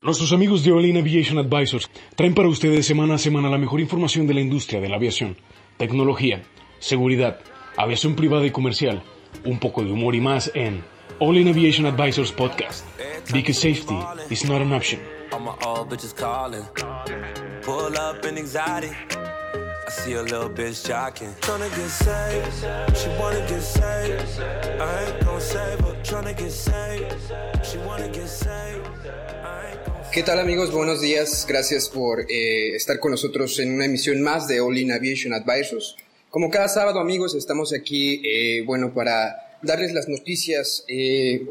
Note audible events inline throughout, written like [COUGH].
Nuestros amigos de All Aviation Advisors traen para ustedes semana a semana la mejor información de la industria de la aviación, tecnología, seguridad, aviación privada y comercial, un poco de humor y más en All in Aviation Advisors Podcast. Because safety is not an option. See a little bitch jocking. Tryna get saved. She wanna get saved. I ain't gon' save her. Tryna get saved. She wanna get saved. ¿Qué tal amigos? Buenos días. Gracias por eh, estar con nosotros en una emisión más de All in Aviation Advisors. Como cada sábado amigos, estamos aquí, eh, bueno, para darles las noticias eh,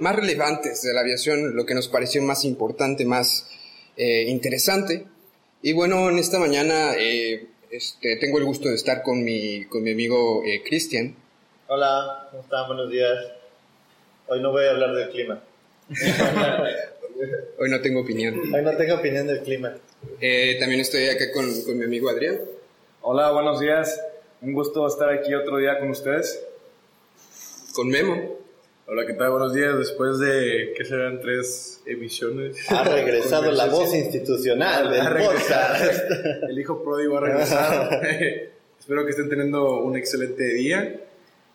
más relevantes de la aviación, lo que nos pareció más importante, más eh, interesante. Y bueno, en esta mañana eh, este, tengo el gusto de estar con mi, con mi amigo eh, Cristian. Hola, ¿cómo están? Buenos días. Hoy no voy a hablar del clima. [LAUGHS] Hoy no tengo opinión. Hoy no tengo opinión del clima. Eh, también estoy acá con, con mi amigo Adrián. Hola, buenos días. Un gusto estar aquí otro día con ustedes. Con Memo. Hola, ¿qué tal? Buenos días. Después de, ¿qué serán? Tres emisiones. Ha regresado la voz institucional del Ha regresado. podcast. El hijo pródigo ha regresado. [LAUGHS] espero que estén teniendo un excelente día.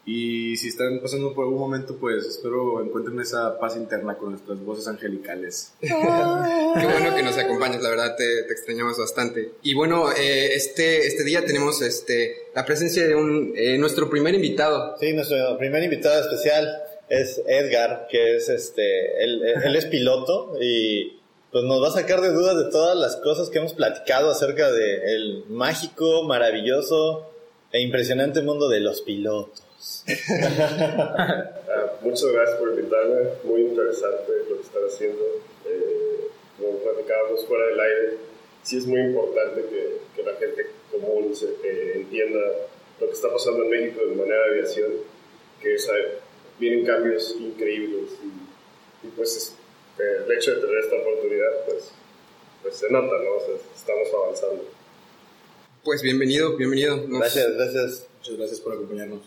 Y si están pasando por algún momento, pues espero encuentren esa paz interna con nuestras voces angelicales. Qué bueno que nos acompañas, la verdad te, te extrañamos bastante. Y bueno, eh, este, este día tenemos este, la presencia de un, eh, nuestro primer invitado. Sí, nuestro primer invitado especial es Edgar, que es este, él, él es piloto y pues nos va a sacar de dudas de todas las cosas que hemos platicado acerca del mágico, maravilloso e impresionante mundo de los pilotos. Ah, [LAUGHS] muchas gracias por invitarme, muy interesante lo que están haciendo. Eh, como platicábamos fuera del aire, sí es muy importante que, que la gente común se, eh, entienda lo que está pasando en México de manera de aviación, que es, eh, vienen cambios increíbles y, y, pues es- eh, el hecho de tener esta oportunidad, pues, pues se nota, ¿no? O sea, estamos avanzando. Pues bienvenido, bienvenido. Nos- Gracias, gracias. Muchas gracias por acompañarnos.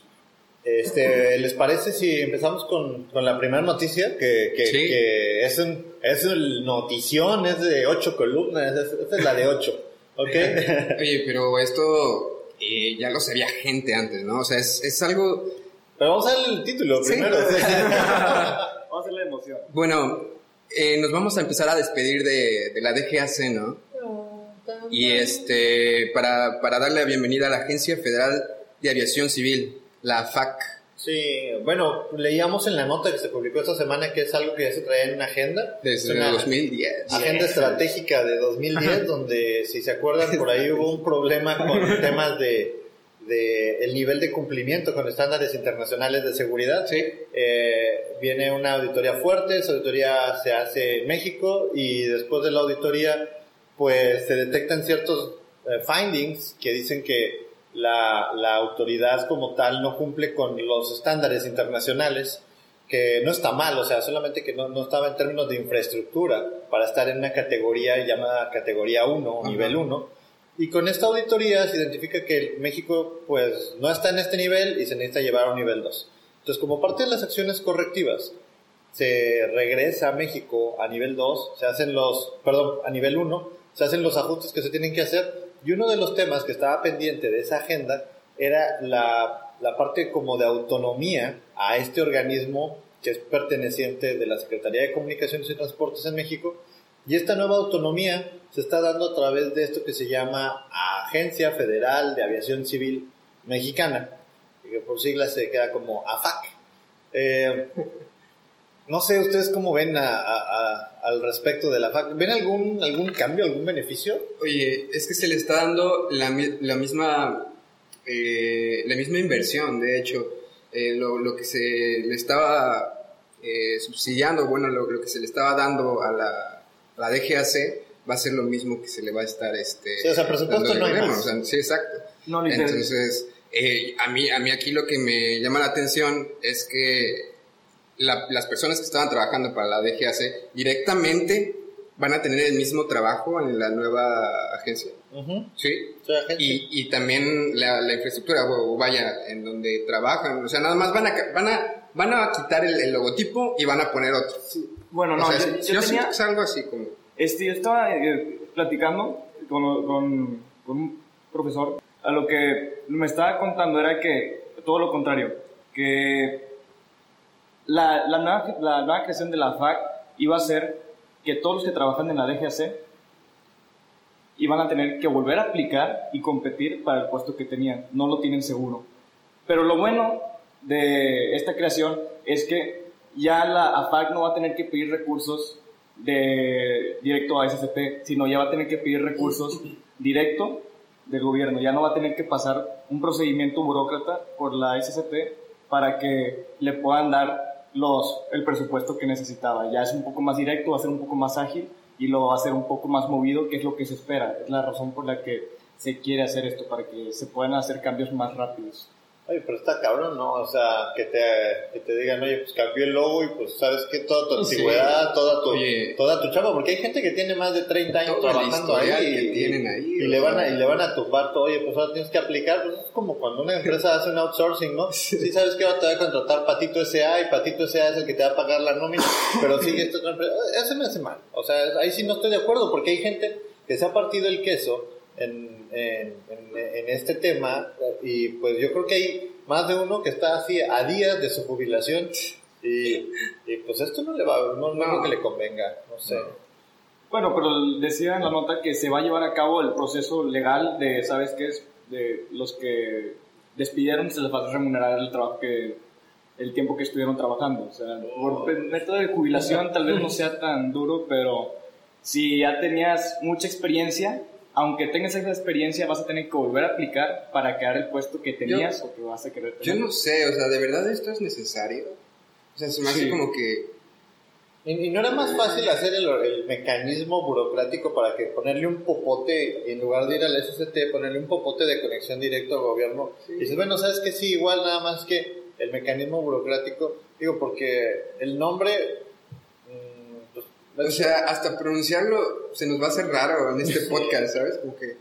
Este, ¿Les parece si empezamos con, con la primera noticia? Que, que, Sí. que es, un, es un notición, es de ocho columnas, es- esta es la de ocho, ¿ok? [LAUGHS] Oye, pero esto eh, ya lo sabía gente antes, ¿no? O sea, es, es algo... Pero vamos a ver el título Sí. primero. [LAUGHS] Vamos a hacer la emoción. Bueno, eh, nos vamos a empezar a despedir de, de la DGAC, ¿no? Y este, para, para darle la bienvenida a la Agencia Federal de Aviación Civil, la FAC. Sí, bueno, leíamos en la nota que se publicó esta semana que es algo que ya se traía en una agenda. Desde Es una 2010. Agenda estratégica de 2010, donde, si se acuerdan, por ahí hubo un problema con [LAUGHS] temas de, de el nivel de cumplimiento con estándares internacionales de seguridad. Sí. Eh, viene una auditoría fuerte, esa auditoría se hace en México y después de la auditoría pues se detectan ciertos eh, findings que dicen que la, la autoridad como tal no cumple con los estándares internacionales, que no está mal, o sea, solamente que no, no estaba en términos de infraestructura para estar en una categoría llamada categoría 1 o Ajá. nivel 1. Y con esta auditoría se identifica que México pues no está en este nivel y se necesita llevar a un nivel 2. Entonces, como parte de las acciones correctivas, se regresa a México a nivel 2, se hacen los, perdón, a nivel 1, se hacen los ajustes que se tienen que hacer. Y uno de los temas que estaba pendiente de esa agenda era la, parte como de autonomía a este organismo que es perteneciente de la Secretaría de Comunicaciones y Transportes en México. Y esta nueva autonomía se está dando a través de esto que se llama Agencia Federal de Aviación Civil Mexicana, que por siglas se queda como AFAC. Eh, no sé ustedes cómo ven a- a- a- al respecto de la AFAC. ¿Ven algún, algún cambio, algún beneficio? Oye, es que se le está dando la, mi- la misma eh, la misma inversión, de hecho, Eh, lo, lo que se le estaba eh, subsidiando, bueno, lo, lo que se le estaba dando a la, a la DGAC va a ser lo mismo que se le va a estar este Sí, o sea, presupuesto no hay más. o sea, sí, exacto. No. Entonces, eh, a, mí, a mí aquí lo que me llama la atención es que la- las personas que estaban trabajando para la DGAC directamente van a tener el mismo trabajo en la nueva agencia. Sí. O sea, gente- Y, y también la, la infraestructura, o, o vaya, en donde trabajan. O sea, nada más van a, ca- van a, van a quitar el, el logotipo y van a poner otro. Bueno, O no, sea, yo, yo, yo siento tenía, que es algo así como... Este, yo estaba eh, platicando con, con, con un profesor, a lo que me estaba contando era que todo lo contrario, que la, la, nueva, la nueva creación de la FAC iba a ser que todos los que trabajan en la DGAC iban a tener que volver a aplicar y competir para el puesto que tenían. No lo tienen seguro. Pero lo bueno de esta creación es que ya la AFAC no va a tener que pedir recursos de, directo a SCP, sino ya va a tener que pedir recursos directo del gobierno. Ya no va a tener que pasar un procedimiento burócrata por la SCP para que le puedan dar los, el presupuesto que necesitaba. Ya es un poco más directo, va a ser un poco más ágil y lo va a hacer un poco más movido, que es lo que se espera. Es la razón por la que se quiere hacer esto, para que se puedan hacer cambios más rápidos. Oye, pero está cabrón, ¿no? O sea, que te, que te digan, oye, pues cambió el logo y pues sabes que toda tu antigüedad, toda tu, Oye. toda tu chamba, porque hay gente que tiene más de 30 años Toda trabajando ahí, que y, tienen ahí, y le van a, y le van a tumbar todo, oye, pues ahora tienes que aplicar, pues es como cuando una empresa hace un outsourcing, ¿no? Sí, sabes que ahora te va a contratar Patito S.A. y Patito S.A. es el que te va a pagar la nómina, pero sigue esta otra empresa, eso me hace mal, o sea, ahí sí no estoy de acuerdo, porque hay gente que se ha partido el queso en, en, en, en este tema y pues yo creo que hay más de uno que está así a días de su jubilación y, y pues esto no le va no, no creo que le convenga no sé Bueno, pero decía en la nota que se va a llevar a cabo el proceso legal de, ¿sabes qué es? De los que despidieron, se les va a remunerar el trabajo que, el tiempo que estuvieron trabajando. O sea, por el método de jubilación tal vez no sea tan duro, pero si ya tenías mucha experiencia, aunque tengas esa experiencia, vas a tener que volver a aplicar para quedar el puesto que tenías o que vas a querer Yo tener. no sé, o sea, ¿de verdad esto es necesario? O sea, se me hace Sí. como que... y, y no era más fácil hacer el, el mecanismo burocrático para que ponerle un popote en lugar de ir al SCT ponerle un popote de conexión directo al gobierno y dices bueno sabes que sí igual nada más que el mecanismo burocrático digo porque el nombre O sea, hasta pronunciarlo se nos va a hacer raro en este podcast, ¿sabes? Como que...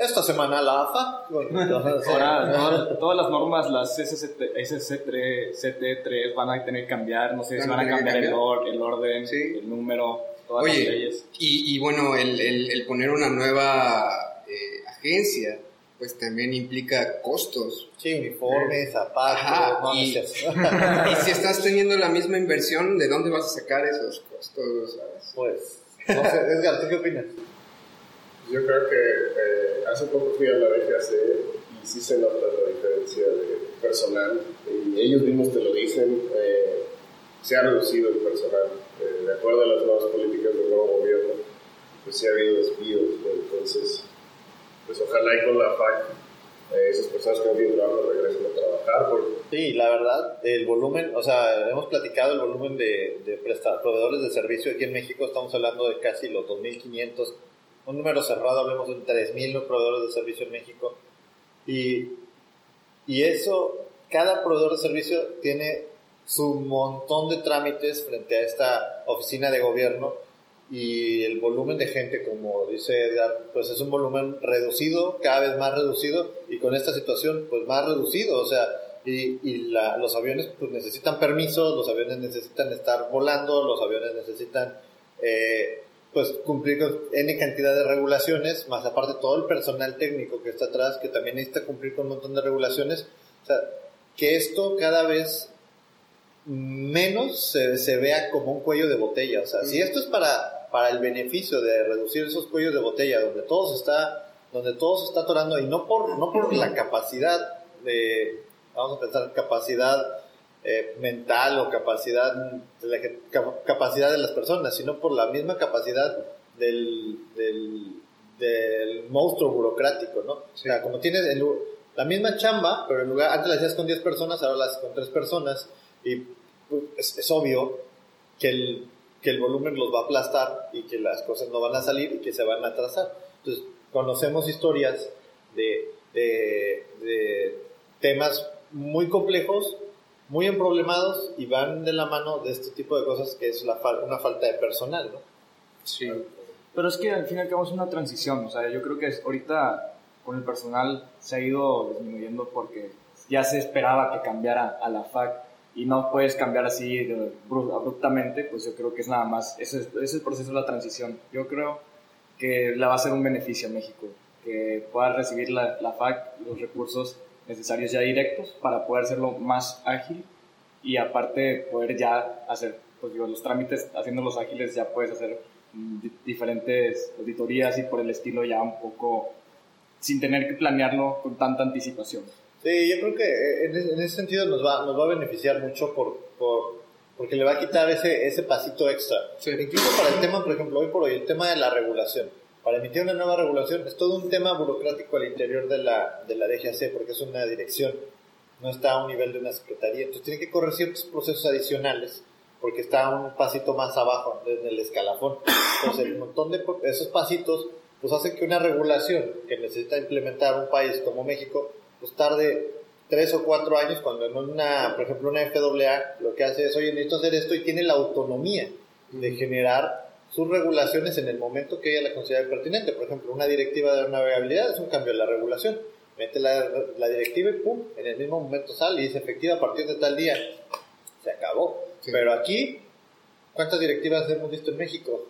esta semana la AFA bueno, [LAUGHS] Ahora, todas, todas las normas, las SCT, SC3, CT3 van a tener que cambiar, no sé si Van a que cambiar el, cambiar. or- el orden, Sí. el número, todas las Oye, leyes. y, y bueno, el, el, el poner una nueva eh, agencia, pues también implica costos. sí uniformes zapatos Ajá, no, y- [LAUGHS] Y si estás teniendo la misma inversión, ¿de dónde vas a sacar esos costos? ¿sabes? pues no sé Edgar ¿tú qué opinas? Yo creo que eh, hace poco fui a la DGAC y sí se nota la diferencia de personal. Y ellos mismos te lo dicen, eh, se ha reducido el personal. eh, de acuerdo a las nuevas políticas del nuevo gobierno, pues sí ha habido despidos. ¿no? Entonces, pues ojalá y con la FAC eh, esas personas que no tienen trabajo regresen a trabajar. Sí, la verdad, el volumen, o sea, hemos platicado el volumen de, de proveedores de servicio aquí en México, estamos hablando de casi los 2.500, un número cerrado, hablemos de 3.000 proveedores de servicio en México. Y eso, cada proveedor de servicio tiene su montón de trámites frente a esta oficina de gobierno y el volumen de gente, como dice Edgar, pues es un volumen reducido, cada vez más reducido y con esta situación pues más reducido, o sea, y, y la- los aviones pues necesitan permisos, los aviones necesitan estar volando, los aviones necesitan eh, pues cumplir con N cantidad de regulaciones, más aparte todo el personal técnico que está atrás que también necesita cumplir con un montón de regulaciones, o sea, que esto cada vez menos se, se vea como un cuello de botella. O sea, si esto es para, para el beneficio de reducir esos cuellos de botella, donde todo se está, donde todo se está atorando, y no por, no por la capacidad de, vamos a pensar, capacidad eh, mental o capacidad de, la, capacidad de las personas, sino por la misma capacidad del, del, del monstruo burocrático, ¿no? O sea, como tienes el- la misma chamba, pero en lugar, antes la hacías con 10 personas, ahora la haces con 3 personas, y pues, es, es obvio que el, que el volumen los va a aplastar y que las cosas no van a salir y que se van a atrasar. Entonces, conocemos historias de, de, de temas muy complejos, muy emproblemados y van de la mano de este tipo de cosas que es la fal- una falta de personal, ¿no? Sí. Pero es que al fin y al cabo es una transición, o sea, yo creo que es- ahorita con el personal se ha ido disminuyendo porque ya se esperaba que cambiara a la FAC y no puedes cambiar así de- bru- abruptamente, pues yo creo que es nada más, ese es, el proceso de la transición. Yo creo que le va a ser un beneficio a México, que pueda recibir la, la FAC los recursos necesarios ya directos para poder hacerlo más ágil y aparte poder ya hacer, pues digo, los trámites, haciéndolos ágiles ya puedes hacer mm, di- diferentes auditorías y por el estilo ya un poco sin tener que planearlo con tanta anticipación. Sí, yo creo que eh, en ese, en ese sentido nos va, nos va a beneficiar mucho por, por, porque le va a quitar ese, ese pasito extra. Incluso para el tema, por ejemplo, hoy por hoy, el tema de la regulación. Para emitir una nueva regulación es todo un tema burocrático al interior de la, de la DGAC porque es una dirección, no está a un nivel de una secretaría. Entonces tiene que correr ciertos procesos adicionales porque está un pasito más abajo en el escalafón. Entonces el montón de esos pasitos pues hacen que una regulación que necesita implementar un país como México pues tarde tres o cuatro años cuando en una, por ejemplo, una FAA lo que hace es, oye, necesito hacer esto y tiene la autonomía de generar sus regulaciones en el momento que ella la considere pertinente. Por ejemplo, una directiva de navegabilidad es un cambio de la regulación. Mete la, la directiva y pum, en el mismo momento sale y es efectiva a partir de tal día. Se acabó. Pero aquí, ¿cuántas directivas hemos visto en México?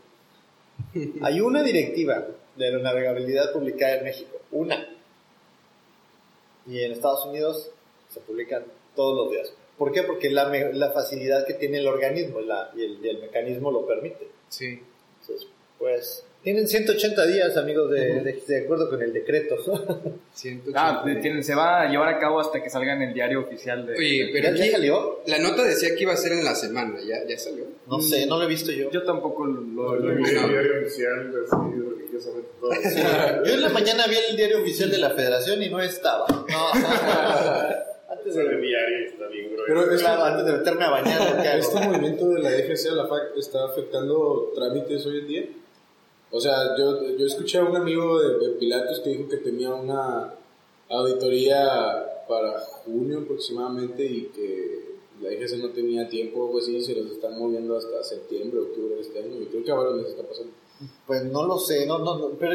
[LAUGHS] Hay una directiva de la navegabilidad publicada en México. Una. Y en Estados Unidos se publican todos los días. ¿Por qué? Porque la, la facilidad que tiene el organismo la- y, el, y el mecanismo lo permite. Sí. Entonces, pues, tienen 180 días, amigos, de, de- de acuerdo con el decreto. [LAUGHS] 180. Ah, tienen- se va a llevar a cabo hasta que salga en el diario oficial de... Oye, pero ¿Ya, ya aquí salió? la nota decía que iba a ser en la semana, ¿ya, ya salió? No sé, no lo he visto yo. Yo tampoco lo, El lo he visto. diario oficial, así, religiosamente todo. [LAUGHS] Yo en la mañana vi el diario oficial de la federación y no estaba. No. [LAUGHS] antes de, diario está bien grueso. Pero es claro, antes de meterme a bañar. ¿Este movimiento de la DGC a la FAC está afectando trámites hoy en día? O sea, yo, yo escuché a un amigo de, de Pilatos que dijo que tenía una auditoría para junio aproximadamente y que la DGC no tenía tiempo o algo así se los están moviendo hasta septiembre, octubre de este año. Y creo que ahora les está pasando. Pues no lo sé, no, no, no, pero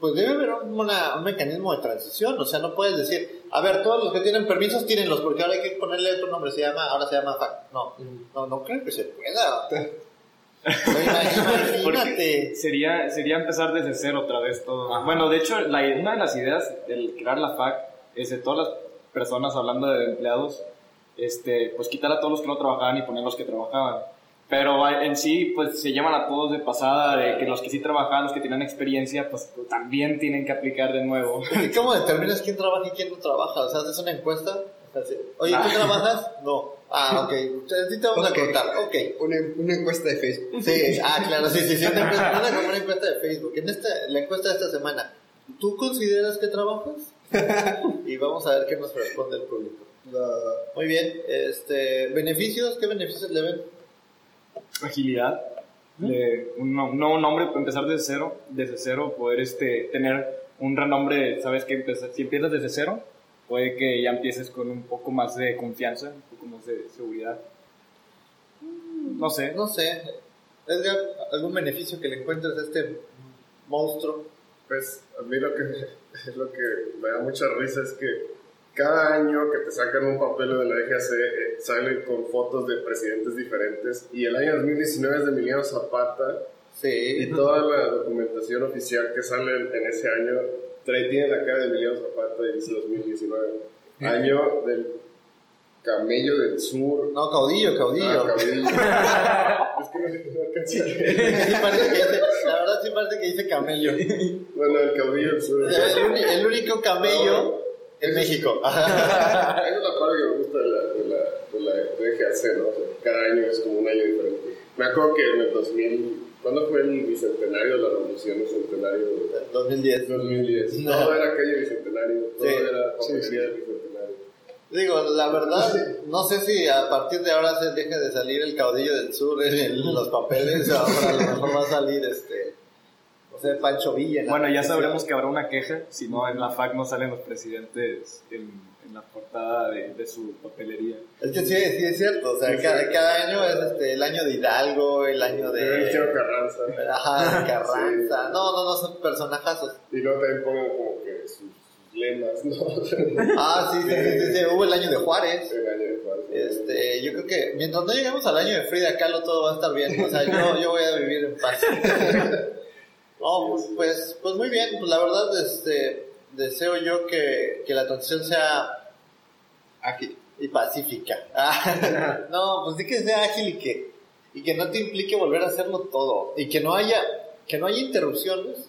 pues debe haber un, una- un mecanismo de transición, o sea, no puedes decir, a ver, todos los que tienen permisos, tírenlos, porque ahora hay que ponerle otro nombre, se llama, ahora se llama FAC. No, no, no creo que se pueda. [LAUGHS] Imagínate. [LAUGHS] Porque sería, sería empezar desde cero otra vez todo. Bueno, de hecho, la, una de las ideas del crear la FAC es de todas las personas hablando de empleados, este, pues quitar a todos los que no trabajaban y poner los que trabajaban. Pero en sí, pues se llaman a todos de pasada, de que los que sí trabajaban, los que tenían experiencia, pues también tienen que aplicar de nuevo. [LAUGHS] ¿Y cómo determinas quién trabaja y quién no trabaja? O sea, haces una encuesta. Así, Oye, ¿tú trabajas? No. Ah, ok. Sí te vamos a contar. Ok. Una, una encuesta de Facebook. Sí, ah, claro, sí, sí, sí. Una encuesta, una, [LAUGHS] encuesta de Facebook. En esta, la encuesta de esta semana, ¿tú consideras que trabajas? [LAUGHS] Y vamos a ver qué nos responde el público. Muy bien. Este, ¿Beneficios? ¿Qué beneficios le ven? agilidad, de un, no- un nuevo nombre, empezar desde cero, desde cero, poder este, tener un renombre, sabes que empezar, si empiezas desde cero, puede que ya empieces con un poco más de confianza, un poco más de seguridad. Mm, No sé, No sé. Edgar, ¿algún beneficio que le encuentres a este monstruo? Pues a mí lo que, [LAUGHS] lo que me da mucha risa es que cada año que te sacan un papel de la DGAC eh, salen con fotos de presidentes diferentes y el año 2019 es de Emiliano Zapata y Sí. toda la documentación oficial que sale en ese año trae, tiene la cara de Emiliano Zapata y dice 2019. Año del camello del sur. No, caudillo, caudillo. Ah, camello. [LAUGHS] es que no sé no leer. Sí parece que dice- la verdad sí parece que dice camello. Bueno, el caudillo del sur. El, el único camello en México. Esa es la parte que me gusta de la, de la, de la DGAC, ¿no? O sea, cada año es como un año diferente. Me acuerdo que en el 2000, ¿cuándo fue el bicentenario de la revolución? El centenario 2010. 2010. No. Todo era calle bicentenario, todo Sí. era papelería del bicentenario. Digo, la verdad, no sé si a partir de ahora se deje de salir el caudillo del sur en, los papeles, [LAUGHS] ahora a lo mejor va a salir este, no sé, Pancho Villa. en la bueno, ya sabremos que habrá una queja, si no en la FAC no salen los presidentes en, en la portada de, de su papelería. Es que sí, sí es cierto, o sea, cada, cada año es este, el año de Hidalgo, el año de... Carranza. Ajá, [LAUGHS] Carranza. No, no, no, son personajazos. Y luego también ponen como que sus lemas, ¿no? [LAUGHS] Ah, sí, sí, sí, sí, sí, hubo el año de Juárez. El año de Juárez. Este, yo creo que mientras no lleguemos al año de Frida Kahlo todo va a estar bien. O sea, yo, [LAUGHS] yo voy a vivir en paz. No, pues, pues, pues muy bien. Pues la verdad, este, deseo yo que, que la transición sea ágil y pacífica. Ah, [LAUGHS] no, pues sí que sea ágil y que, y que no te implique volver a hacerlo todo. Y que no haya, que no haya interrupciones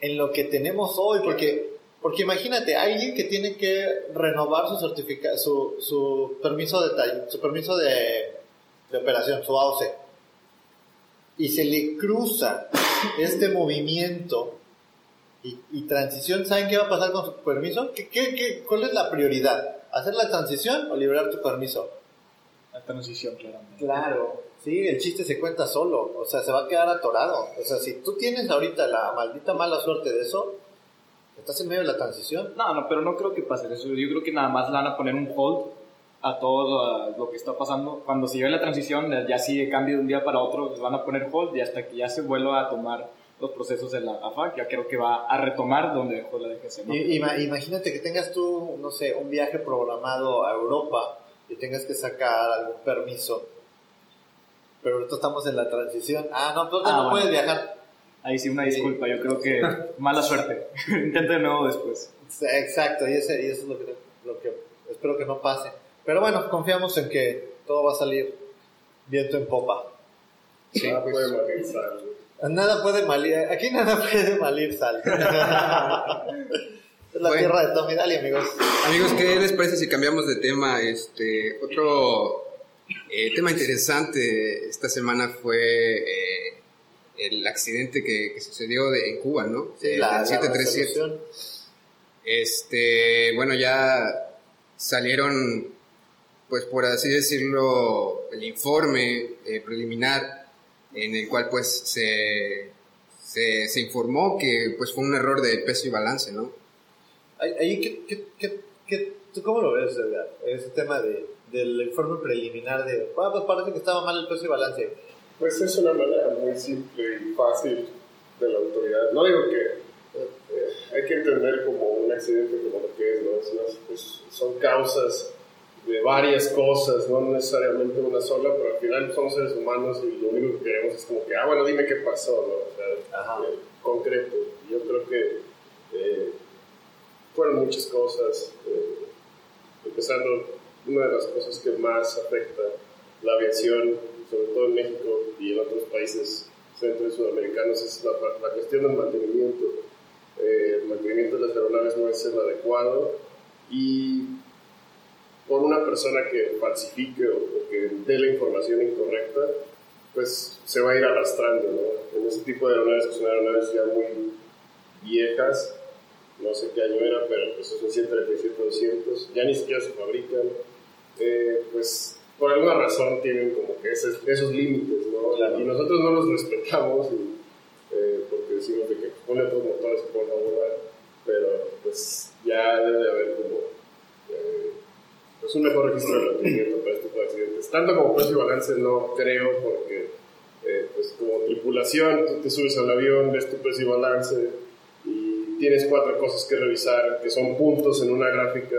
en lo que tenemos hoy, porque porque imagínate, alguien que tiene que renovar su certifica su, su permiso de su permiso de, de operación, su AOC, y se le cruza este movimiento y, y transición, ¿saben qué va a pasar con su permiso? ¿Qué, qué, qué, ¿Cuál es la prioridad? ¿Hacer la transición o liberar tu permiso? La transición, claramente. Claro. Sí, el chiste se cuenta solo, o sea, se va a quedar atorado. O sea, si tú tienes ahorita la maldita mala suerte de eso, estás en medio de la transición. No, no, pero no creo que pase eso. Yo creo que nada más le van a poner un hold a todo lo que está pasando. Cuando se lleve la transición, ya si cambia de un día para otro, les van a poner hold y hasta que ya se vuelva a tomar los procesos de la AFA, ya creo que va a retomar donde dejó la DGC. ¿no? Y- ima- imagínate que tengas tú, no sé, un viaje programado a Europa y tengas que sacar algún permiso. Pero ahorita estamos en la transición. Ah, no, tú Ah, no bueno. puedes viajar. Ahí sí, una disculpa. Yo creo que [LAUGHS] mala suerte. [LAUGHS] Intente de nuevo después. Exacto, y, ese, y eso es lo que, lo que espero que no pase. Pero bueno, confiamos en que todo va a salir viento en popa. Sí, Nada pues. Nada puede malir, aquí nada [LAUGHS] puede malir sal. es la Bueno. tierra de Tommy amigos. Amigos, ¿qué les parece si cambiamos de tema? Este, otro eh, tema interesante esta semana fue eh, el accidente que, que sucedió de- en Cuba, ¿no? Sí, Eh, la, la 737. resolución. Este, bueno, ya salieron, pues por así decirlo, el informe preliminar en el cual pues se, se, se informó que pues fue un error de peso y balance, ¿no? Ahí, ¿qué, qué, qué, qué- tú cómo lo ves, Edgar? Ese tema de, del informe preliminar de, bueno, pues parece que estaba mal el peso y balance. Pues es una manera muy simple y fácil de la autoridad. No digo que eh, hay que entender como un accidente como lo que es, ¿no? Es una- pues, son causas de varias cosas, no necesariamente una sola, pero al final somos seres humanos y lo único que queremos es como que, ah, bueno, dime qué pasó, ¿no? O sea, Ajá. eh, concreto. Yo creo que eh, fueron muchas cosas, eh, empezando una de las cosas que más afecta la aviación, sobre todo en México y en otros países centro y sudamericanos, es la, la cuestión del mantenimiento. Eh, el mantenimiento de las aeronaves no es el adecuado y por una persona que falsifique o, o que dé la información incorrecta, pues se va a ir arrastrando, ¿no? En ese tipo de aeronaves que son aeronaves ya muy viejas, no sé qué año era, pero pues es un 737-200, ya ni siquiera se fabrican, eh, pues por alguna razón tienen como que esos, esos límites, ¿no? Claro. Y nosotros no los respetamos y, eh, porque decimos de que pone otros motores y pueden volar, pero pues ya debe de haber como eh, pues un mejor registro de mantenimiento para este tipo de accidentes. Tanto como precio y balance no creo porque eh, pues como tripulación tú te subes al avión, ves tu precio y balance y tienes cuatro cosas que revisar que son puntos en una gráfica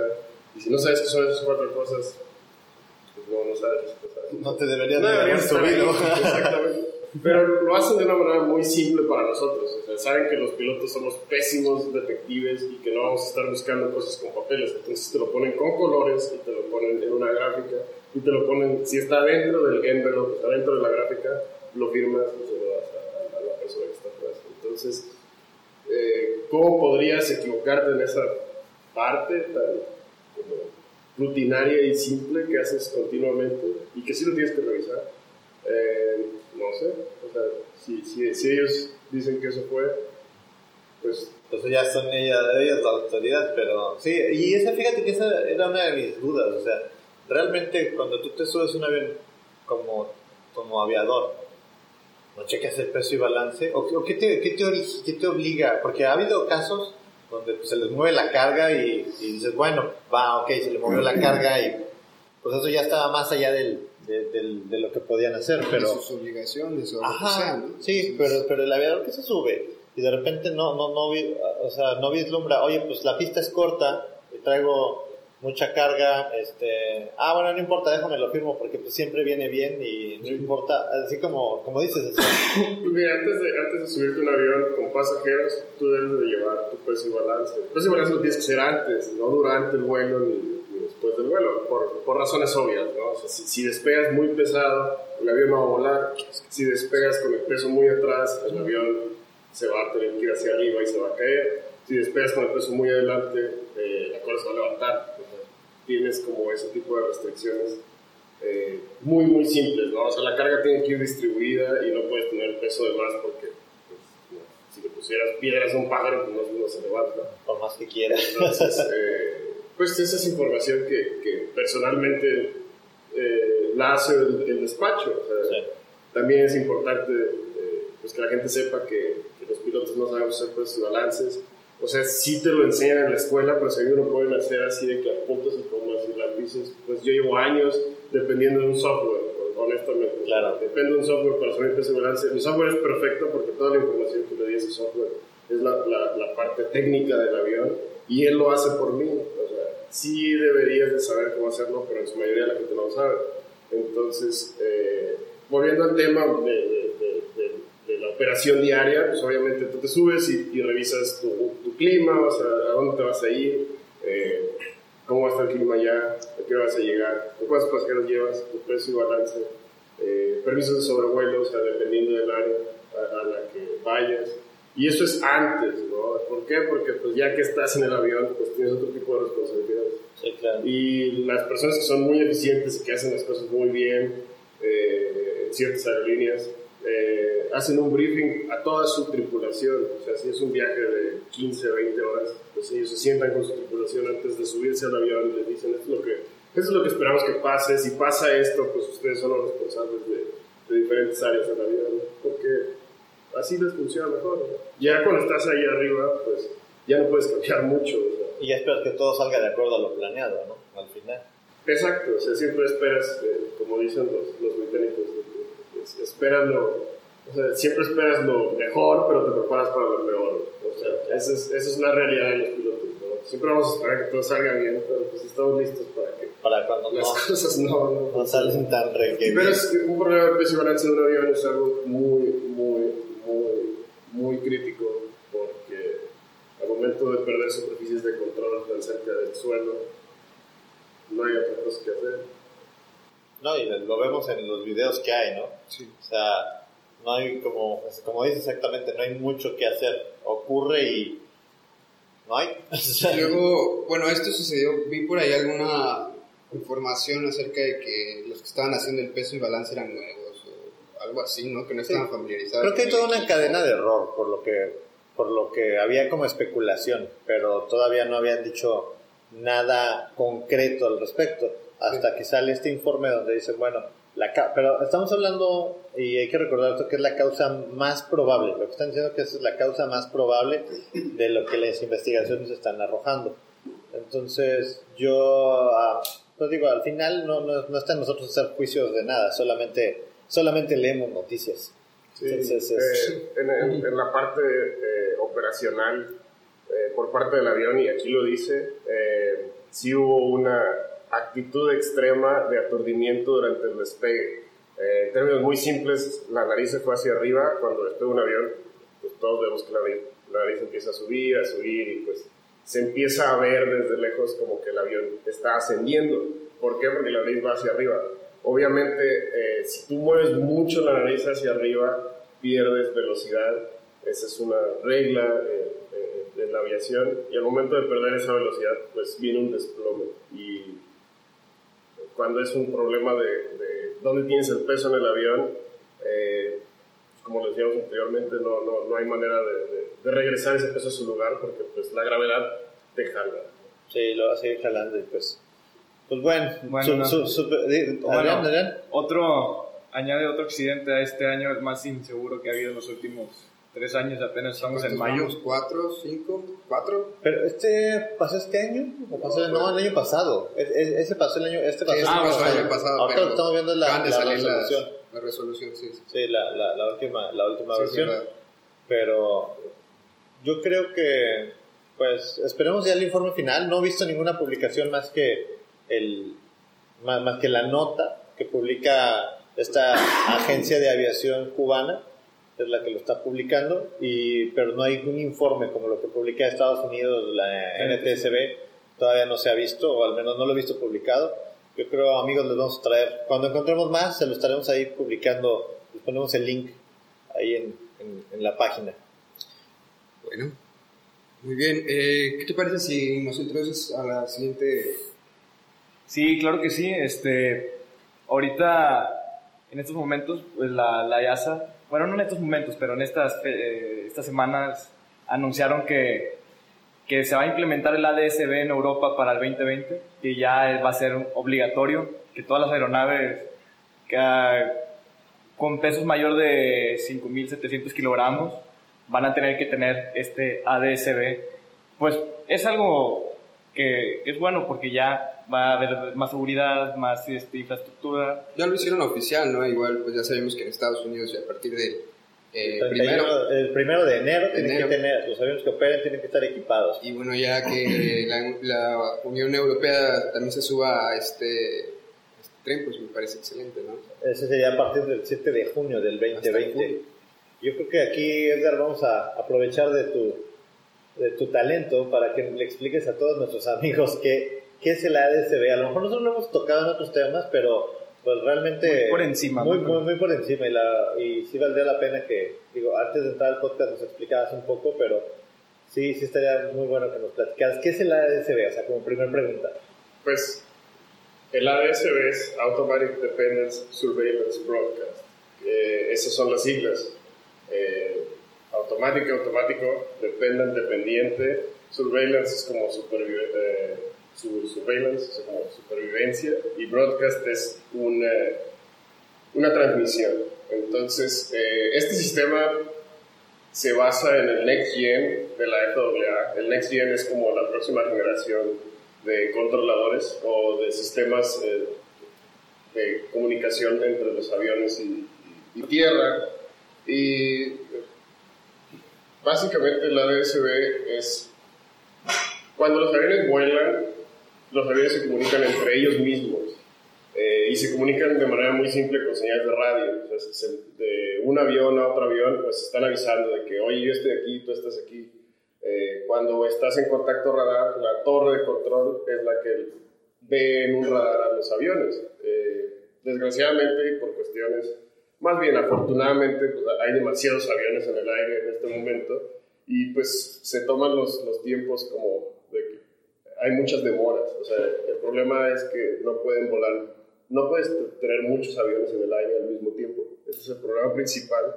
y si no sabes qué son esas cuatro cosas pues no, no sabes qué cosas. No te deberían No de haber subido. Exactamente. Pero lo hacen de una manera muy simple para nosotros. O sea, saben que los pilotos somos pésimos detectives y que no vamos a estar buscando cosas con papeles. Entonces te lo ponen con colores y te lo ponen en una gráfica y te lo ponen, si está dentro del envelope, está dentro de la gráfica, lo firmas y se lo das a, a la persona que está atrás. Entonces, eh, ¿cómo podrías equivocarte en esa parte tan rutinaria y simple que haces continuamente y que sí lo tienes que revisar? Eh, no sé, o sea, si, si, si ellos dicen que eso fue, pues Pues ya son ellas, ellas la autoridad, pero sí, y esa, fíjate que esa era una de mis dudas, o sea, realmente cuando tú te subes un avión como, como aviador, ¿no checas el peso y balance? ¿O, o qué, te, qué, te qué te obliga? Porque ha habido casos donde pues, se les mueve la carga y, y dices, bueno, va, ok, se le movió la carga y pues eso ya estaba más allá del, de, del- de lo que podían hacer, pero... de sus obligaciones o lo que Ajá, sea, ¿no? sí, pero, pero el aviador que se sube y de repente no, no, no, vi- o sea, no vislumbra, oye, pues la pista es corta y traigo mucha carga, este, ah, bueno, no importa, déjame lo firmo porque pues siempre viene bien y no importa, así como, como dices, así, [LAUGHS] Mira, antes de, antes de subirte un avión con pasajeros, tú debes de llevar tu peso y balance. El peso y balance lo tienes que hacer antes, no durante el vuelo ni después del vuelo, por, por razones obvias, ¿no? O sea, si, si despegas muy pesado, el avión no va a volar. Si despegas con el peso muy atrás, el avión se va a tener que ir hacia arriba y se va a caer. Si despegas con el peso muy adelante, eh, la cola se va a levantar. O sea, tienes como ese tipo de restricciones eh, muy, muy simples, ¿no? O sea, la carga tiene que ir distribuida y no puedes tener peso de más porque pues, si le pusieras piedras a un pájaro, pues no, no se levanta. por más que quieras. Entonces, eh, pues esa es información que, que personalmente eh, la hace el, el despacho. O sea, Sí. También es importante eh, pues que la gente sepa que, que los pilotos no sabemos hacer pesos y balances. O sea, sí te lo enseñan en la escuela, pero seguro lo pueden hacer así de que a puntos y comas y lápices. Pues yo llevo años dependiendo de un software, honestamente. Claro. Depende de un software para saber peso y balance. Mi software es perfecto porque toda la información que le di a ese software es la, la, la parte técnica del avión y él lo hace por mí. Sí deberías de saber cómo hacerlo, pero en su mayoría la gente no lo sabe. Entonces, eh, volviendo al tema de, la operación diaria, pues obviamente tú te subes y, revisas tu, clima, o a dónde te vas a ir, eh, cómo va a estar el clima allá, a qué vas a llegar, cuántos pasajeros llevas, tu precio y balance, eh, permisos de sobrevuelo, o sea, dependiendo del área a la que vayas. Y eso es antes, ¿no? ¿Por qué? Porque pues ya que estás en el avión, pues tienes otro tipo de responsabilidades. Sí, claro. Y las personas que son muy eficientes y que hacen las cosas muy bien eh, en ciertas aerolíneas, eh, hacen un briefing a toda su tripulación. O sea, si es un viaje de 15, 20 horas, pues ellos se sientan con su tripulación antes de subirse al avión y les dicen, esto es lo que, esto es lo que esperamos que pase. Si pasa esto, pues ustedes son los responsables de, de diferentes áreas del avión. ¿no? Porque así les funciona mejor. ¿no? Ya cuando estás ahí arriba, pues ya no puedes cambiar mucho. o sea. Y ya esperas que todo salga de acuerdo a lo planeado, ¿no? Al final. Exacto, o sea, siempre esperas, eh, como dicen los, los británicos, eh, es- esperas lo, o sea, siempre esperas lo mejor, pero te preparas para lo peor. O sea, esa es, esa es una realidad de los pilotos. ¿no? Siempre vamos a esperar que todo salga bien, pero pues estamos listos para que Para cuando las no, [LAUGHS] cosas no, no, no salen tan re que pero es que un problema de peso y balance de un avión es algo muy, muy, muy, crítico porque al momento de perder superficies de control tan cerca del suelo, no hay otra cosa que hacer. No, y lo vemos en los videos que hay, ¿no? O sea, no hay como, como dice exactamente, no hay mucho que hacer. Ocurre y no hay. [LAUGHS] Luego, bueno, esto sucedió, vi por ahí alguna información acerca de que los que estaban haciendo el peso y balance eran nuevos algo así, ¿no? Que no estaban familiarizados. Creo que hay toda una cadena de error por lo que por lo que había como especulación, pero todavía no habían dicho nada concreto al respecto hasta que sale este informe donde dicen, bueno, la ca- pero estamos hablando y hay que recordar esto que es la causa más probable, lo que están diciendo que es la causa más probable de lo que las investigaciones están arrojando. Entonces, yo ah, pues digo, al final no, no, no está en nosotros hacer juicios de nada, solamente solamente leemos noticias. Sí, Entonces, es- eh, en, en- en la parte eh, operacional eh, por parte del avión, y aquí lo dice, eh, sí hubo una actitud extrema de aturdimiento durante el despegue. Eh, en términos muy simples, la nariz se fue hacia arriba cuando despega un avión, pues todos vemos que la nariz, la nariz empieza a subir, a subir, y pues se empieza a ver desde lejos como que el avión está ascendiendo. ¿Por qué? Porque la nariz va hacia arriba. Obviamente, eh, si tú mueves mucho la nariz hacia arriba, pierdes velocidad. Esa es una regla eh, eh, de la aviación. Y al momento de perder esa velocidad, pues viene un desplome. Y cuando es un problema de, de dónde tienes el peso en el avión, eh, como decíamos anteriormente, no, no, no hay manera de regresar ese peso a su lugar porque pues la gravedad te jala. Sí, lo va a seguir jalando y pues. Pues bueno, Bueno, su- no. su- su- di- Bueno, Adrián, Adrián. Otro, añade otro accidente a este año, el más inseguro que ha habido en los últimos tres años, apenas estamos en ¿Cuántos mayo. vamos? ¿Cuatro? ¿Cinco? ¿Cuatro? Pero este pasó este año o pasó no el año pasado. Es- es- ese pasó el año, este pasó Sí, año pasó el pasado. año pasado. Pero lo estamos viendo la, la las- resolución. La resolución, sí. sí. Sí, la, la, la última, la última Sí, versión. Pero Yo creo que, pues, esperemos ya el informe final. No he visto ninguna publicación más que el, más, más que la nota que publica esta agencia de aviación cubana es la que lo está publicando, y, pero no hay un informe como lo que publica Estados Unidos, la NTSB, todavía no se ha visto, o al menos no lo he visto publicado. Yo creo, amigos, les vamos a traer, cuando encontremos más, se lo estaremos ahí publicando, les ponemos el link ahí en, en, en la página. Bueno, muy bien. Eh, ¿Qué te parece si nos introduces a la siguiente? Sí, claro que sí. Este, ahorita, en estos momentos, pues la, la IASA, bueno, no en estos momentos, pero en estas, eh, estas semanas anunciaron que, que se va a implementar el ADSB en Europa para el 2020, que ya va a ser obligatorio, que todas las aeronaves que, ah, con pesos mayor de 5.700 kilogramos van a tener que tener este ADSB. Pues es algo que es bueno porque ya va a haber más seguridad, más este, infraestructura. Ya lo hicieron oficial, ¿no? Igual, pues ya sabemos que en Estados Unidos y a partir del eh, El primero... 31 el primero de enero, tienen enero. que tener, los aviones que operen tienen que estar equipados. Y bueno, ya que [CLEARS THROAT] la, la Unión Europea también se suba a este, este tren, pues me parece excelente, ¿no? Ese sería a partir del 7 de junio del Hasta 2020. junio. Yo creo que aquí, Edgar, vamos a aprovechar de tu, de tu talento para que le expliques a todos nuestros amigos qué, qué es el ADSB. A lo mejor nosotros lo hemos tocado en otros temas, pero pues realmente... Muy por encima, Muy, ¿no? muy, muy por encima. Y, la, y sí valdría la pena que, digo, antes de entrar al podcast nos explicabas un poco, pero sí, sí estaría muy bueno que nos platicaras. ¿Qué es el ADSB? O sea, como primer pregunta. Pues el ADSB es Automatic Dependence Surveillance Broadcast. Eh, esas son las siglas. Eh, automático, automático, dependent, dependiente. Surveillance es como supervive- eh, su- surveillance, como supervivencia. Y broadcast es una, una transmisión. Entonces, eh, este sistema se basa en el Next Gen de la FAA. El Next Gen es como la próxima generación de controladores o de sistemas eh, de comunicación entre los aviones y, y tierra. Y básicamente el ADSB es cuando los aviones vuelan, los aviones se comunican entre ellos mismos eh, y se comunican de manera muy simple con señales de radio. De un avión a otro avión, pues están avisando de que, oye, yo estoy aquí, tú estás aquí. Eh, cuando estás en contacto radar, la torre de control es la que ve en un radar a los aviones. Eh, desgraciadamente por cuestiones, más bien afortunadamente, pues, hay demasiados aviones en el aire en este momento y pues se toman los, los tiempos como de que hay muchas demoras. O sea, el problema es que no pueden volar, no puedes tener muchos aviones en el aire al mismo tiempo. Ese es el problema principal.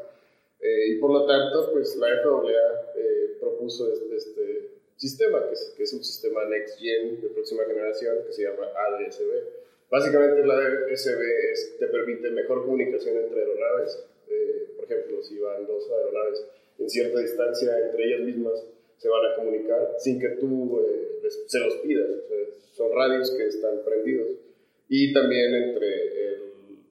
Eh, y por lo tanto, pues la FAA eh, propuso este, este sistema, que es, que es un sistema Next Gen de próxima generación, que se llama ADSB. Básicamente el ADSB es, te permite mejor comunicación entre aeronaves. Eh, por ejemplo, si van dos aeronaves en cierta distancia entre ellas mismas, se van a comunicar sin que tú eh, les- se los pidas. O sea, son radios que están prendidos. Y también entre el,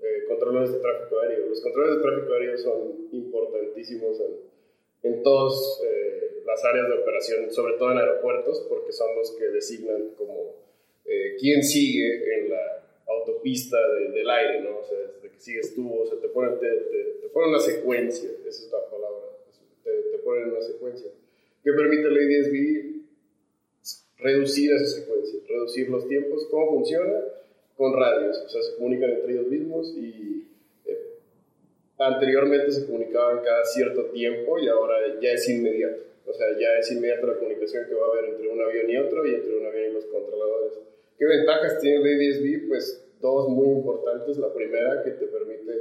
eh, controladores de tráfico aéreo. Los controladores de tráfico aéreo son importantísimos en, en todas eh, las áreas de operación, sobre todo en aeropuertos, porque son los que designan como eh, quién sigue en la autopista de- del aire, ¿no? O sea, desde que sigues tú, o sea, te ponen, te, te- te ponen una secuencia, esa es la palabra, te, te ponen una secuencia, que permite el ADSB reducir esa secuencia, reducir los tiempos. ¿Cómo funciona? Con radios, o sea, se comunican entre ellos mismos y eh, anteriormente se comunicaban cada cierto tiempo y ahora ya es inmediato. O sea, ya es inmediata la comunicación que va a haber entre un avión y otro y entre un avión y los controladores. ¿Qué ventajas tiene el ADSB? Pues dos muy importantes. La primera, que te permite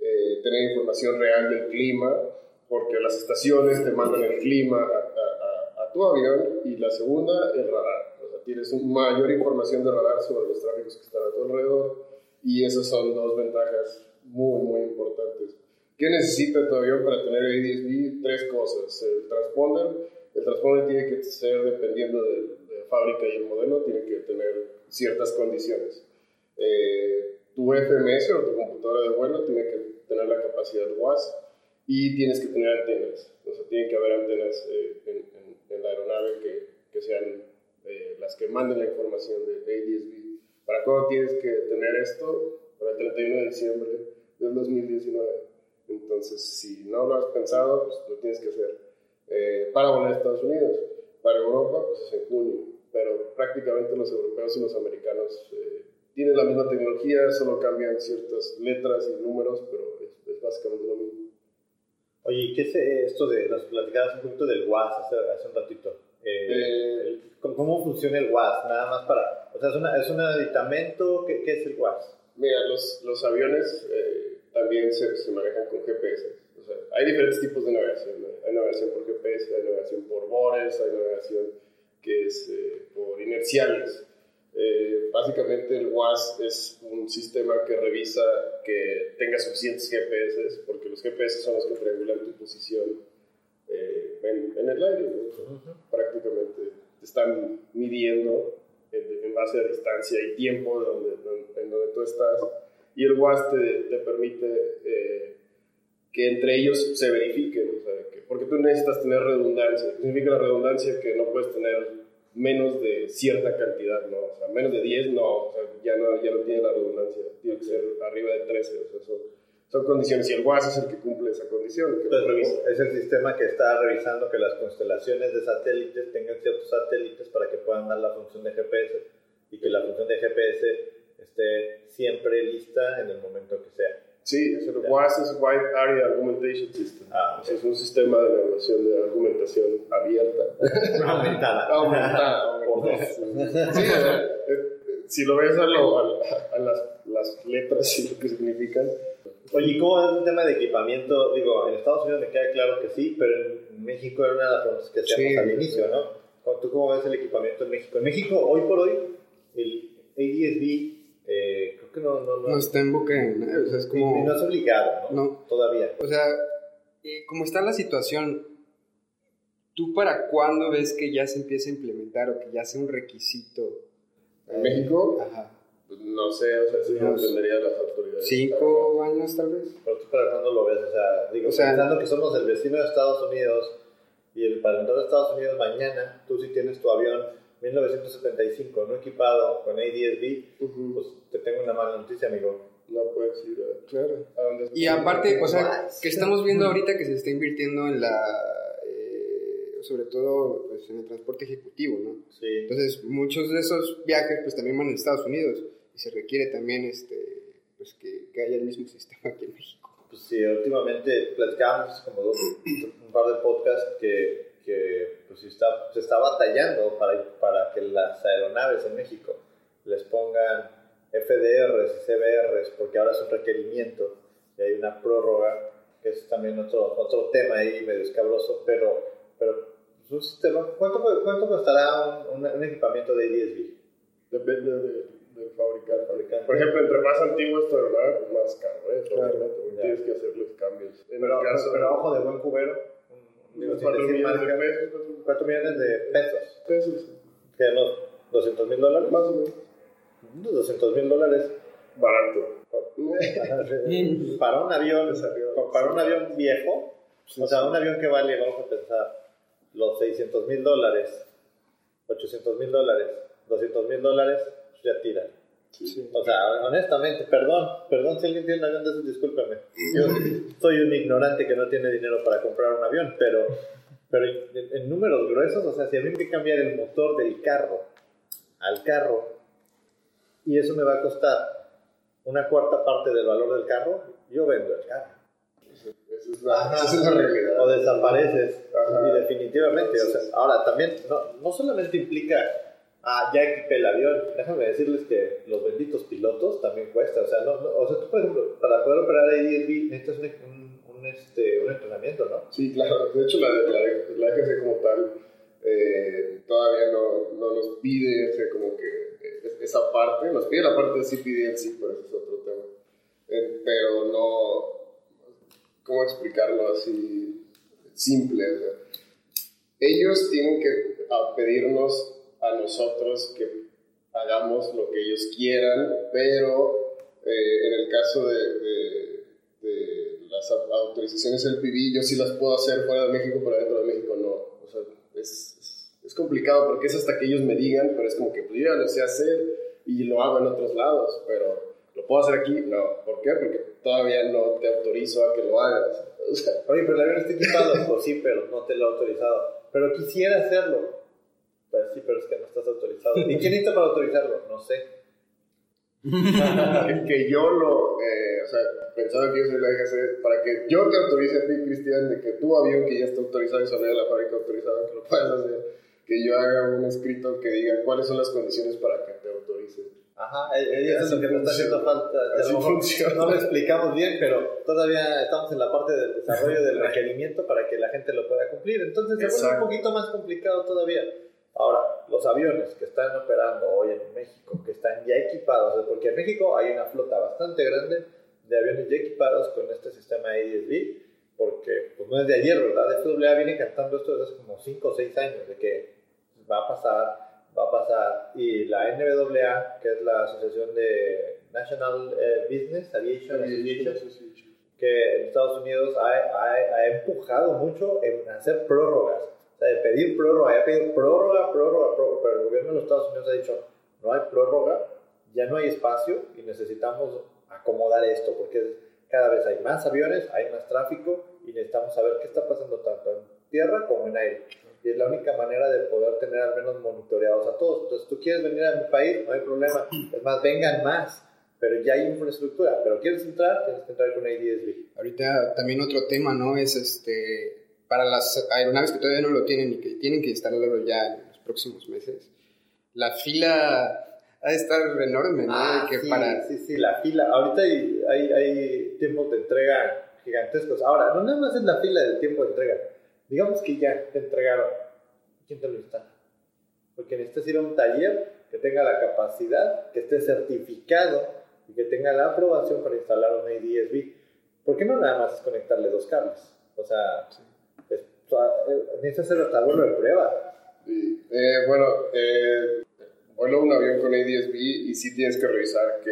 eh, tener información real del clima, porque las estaciones te mandan el clima a, a- a- a tu avión. Y la segunda, el radar. O sea, tienes mayor información de radar sobre los tráficos que están a tu alrededor. Y esas son dos ventajas muy, muy importantes. ¿Qué necesita tu avión para tener ADSB? Tres cosas. El transponder. El transponder tiene que ser, dependiendo de, de fábrica y el modelo, tiene que tener ciertas condiciones. Eh, tu FMS o tu computadora de vuelo tiene que tener la capacidad WAS y tienes que tener antenas. O sea, tienen que haber antenas eh, en, en, en, la aeronave que, que sean eh, las que manden la información de ADSB. ¿Para cuándo tienes que tener esto? Para el 31 de diciembre del 2019. Entonces, si no lo has pensado, pues lo tienes que hacer. Para volar a Estados Unidos, para Europa, pues es en junio. Pero prácticamente los europeos y los americanos eh, tienen la misma tecnología, solo cambian ciertas letras y números, pero es, es básicamente lo mismo. Oye, ¿qué es esto de, nos platicabas un poquito del WAS hace, hace un ratito? Eh, el, ¿Cómo funciona el WAS? Nada más para, o sea, es, una, es un aditamento, ¿qué, ¿qué, es el WAS? Mira, los, los aviones eh, también se, se, manejan con GPS. O sea, hay diferentes tipos de navegación. ¿no? Hay navegación por GPS, hay navegación por bores, hay navegación que es eh, por inerciales. Eh, básicamente el WAS es un sistema que revisa que tenga suficientes GPS, porque los GPS son los que triangulan tu posición eh, en, en, el aire. ¿no? Uh -huh. Prácticamente te están midiendo en, en, base a distancia y tiempo de donde, en donde tú estás. Y el WAS te, te permite que entre ellos se verifiquen. O sea, que, porque tú necesitas tener redundancia. Significa la redundancia que no puedes tener menos de cierta cantidad, ¿no? O sea, menos de 10 no, o sea, ya no, ya no tiene la redundancia, tiene que ser arriba de 13, o sea, son, son condiciones y el WAS es el que cumple esa condición. Que Entonces, es el sistema que está revisando que las constelaciones de satélites tengan ciertos satélites para que puedan dar la función de GPS y que la función de GPS esté siempre lista en el momento que sea. Sí, el WAS es Wide Area Argumentation System. Ah, okay. Es un sistema de navegación de argumentación abierta. [LAUGHS] Aumentada. Aumentada. [LAUGHS] sí, si lo ves a, lo, a, a las, las, letras y lo que significan. Oye, ¿y cómo es el tema de equipamiento? Digo, en Estados Unidos me queda claro que sí, pero en México era una de las preguntas que hacíamos sí, al inicio, sí. ¿no? ¿Tú cómo ves el equipamiento en México? En México, hoy por hoy, el ADSB eh, creo que no, no, no, no está en boca de o sea, es como... Y no es obligado, ¿no? No. Todavía. O sea, eh, como está la situación, ¿tú para cuándo ves que ya se empieza a implementar o que ya sea un requisito? ¿En eh, México? Ajá. Pues no sé, o sea, sí no dependería de las autoridades. ¿Cinco años tal vez? Pero tú para cuándo lo ves, o sea, digo, O sea, pensando que somos el vecino de Estados Unidos y el para entrar a Estados Unidos mañana, tú sí tienes tu avión 1975, no equipado con ADSB, Ujú. pues te tengo una mala noticia, amigo. No puedes ir a, Claro. a donde Y aparte, o sea, que estamos viendo ahorita que se está invirtiendo en la, eh, sobre todo pues, en el transporte ejecutivo, ¿no? Sí. Entonces, muchos de esos viajes pues también van a Estados Unidos y se requiere también este, pues, que, que haya el mismo sistema aquí en México. Pues sí, últimamente platicábamos como dos, un par de podcasts que, que pues, está, se está batallando para, para que las aeronaves en México les pongan FDRs y CBRs, porque ahora es un requerimiento y hay una prórroga, que es también otro, otro tema ahí medio escabroso, pero, pero es un sistema. ¿Cuánto, cuánto costará un, un, un equipamiento de ADSB? Depende de, del fabricante. Fabricante. Por ejemplo, entre más antiguo es tu aeroplano, pues más caro es. Claro. Tienes que hacerles cambios. En Pero, el caso pero ojo de buen cubero, digo, unos sin 4 decir millones de pesos, 4 millones de pesos. pesos, que unos 200 mil dólares. más o menos. Unos 200 mil dólares Barato. [LAUGHS] para un avión, para un avión viejo, o sea, un avión que vale, vamos a pensar, los 600 mil dólares, 800 mil dólares, 200 mil dólares, ya tiran. O sea, honestamente, perdón, perdón si alguien tiene un avión de esos, discúlpeme. Yo soy un ignorante que no tiene dinero para comprar un avión, pero, pero en, en números gruesos, o sea, si a mí me que cambiar el motor del carro al carro, y eso me va a costar una cuarta parte del valor del carro, yo vendo el carro. Esa es la, esa es la realidad. O desapareces, Ajá. y definitivamente. O sea, ahora, también, no, no solamente implica, ah, ya equipé el avión, déjame decirles que los benditos pilotos también cuesta. O sea, no, no- o sea tú, por ejemplo, para poder operar ADSB necesitas un, un, un, este, un entrenamiento, ¿no? Sí, claro. De hecho, la, la, la EGC como tal eh, todavía no, no nos pide o sea, como que eh, esa parte. Nos pide la parte de CPD en sí, pero ese es otro tema. Eh, pero no... ¿Cómo explicarlo así simple? O sea, ellos tienen que a pedirnos a nosotros que hagamos lo que ellos quieran, pero eh, en el caso de, de- de las autorizaciones LPV yo sí las puedo hacer fuera de México, pero dentro de México no. O sea, es, es, es complicado porque es hasta que ellos me digan, pero es como que pues, yo ya lo sé hacer y lo hago en otros lados, pero ¿lo puedo hacer aquí? No. ¿Por qué? Porque todavía no te autorizo a que lo hagas. O sea, Oye, pero el avión está equipado. pues sí, pero no te lo he autorizado. Pero quisiera hacerlo. Pues sí, pero es que no estás autorizado. ¿Y quién necesita para autorizarlo? No sé. que, [LAUGHS] que yo lo, eh, o sea, pensaba que yo soy la DGC, para que yo te autorice a ti, Cristian, de que tu avión que ya está autorizado y sale de la fábrica autorizada, que lo puedas hacer, que yo haga un escrito que diga cuáles son las condiciones para que te autorice. Ajá, eh, eh, eso es lo que nos está haciendo falta. Así funciona. No lo explicamos bien, pero todavía estamos en la parte del desarrollo del [LAUGHS] requerimiento para que la gente lo pueda cumplir. Entonces se vuelve un poquito más complicado todavía. Ahora, los aviones que están operando hoy en México, que están ya equipados, porque en México hay una flota bastante grande de aviones ya equipados con este sistema ADS-B, porque pues no es de ayer, ¿verdad? FAA viene cantando esto desde hace como 5 o 6 años, de que va a pasar, va a pasar, y la NBAA, que es la Asociación de National eh, Business Aviation Association, que en Estados Unidos ha, ha- ha empujado mucho en hacer prórrogas, sea, de pedir prórroga, ha pedido prórroga, prórroga, prórroga, pero el gobierno de los Estados Unidos ha dicho, no hay prórroga, ya no hay espacio y necesitamos acomodar esto, porque cada vez hay más aviones, hay más tráfico y necesitamos saber qué está pasando tanto en tierra como en aire. Y es la única manera de poder tener al menos monitoreados a todos. Entonces, tú quieres venir a mi país, no hay problema. Es más, vengan más, pero ya hay infraestructura. Pero quieres entrar, tienes que entrar con ADSB. Ahorita también otro tema, ¿no? Es este para las aeronaves que todavía no lo tienen y que tienen que instalarlo ya en los próximos meses. La fila ha de estar enorme, ¿no? De que Ah, sí, para sí, sí, la fila. Ahorita hay, hay, hay tiempos de entrega gigantescos. Ahora, no nada más es la fila del tiempo de entrega. Digamos que ya te entregaron. ¿Quién te lo instala? Porque necesitas ir a un taller que tenga la capacidad, que esté certificado y que tenga la aprobación para instalar un ADSB. ¿Por qué no nada más es conectarle dos cables? O sea, eh, necesitas hacer hasta vuelo de prueba. Sí. Eh, bueno, eh, vuelo un avión con ADSB y sí tienes que revisar que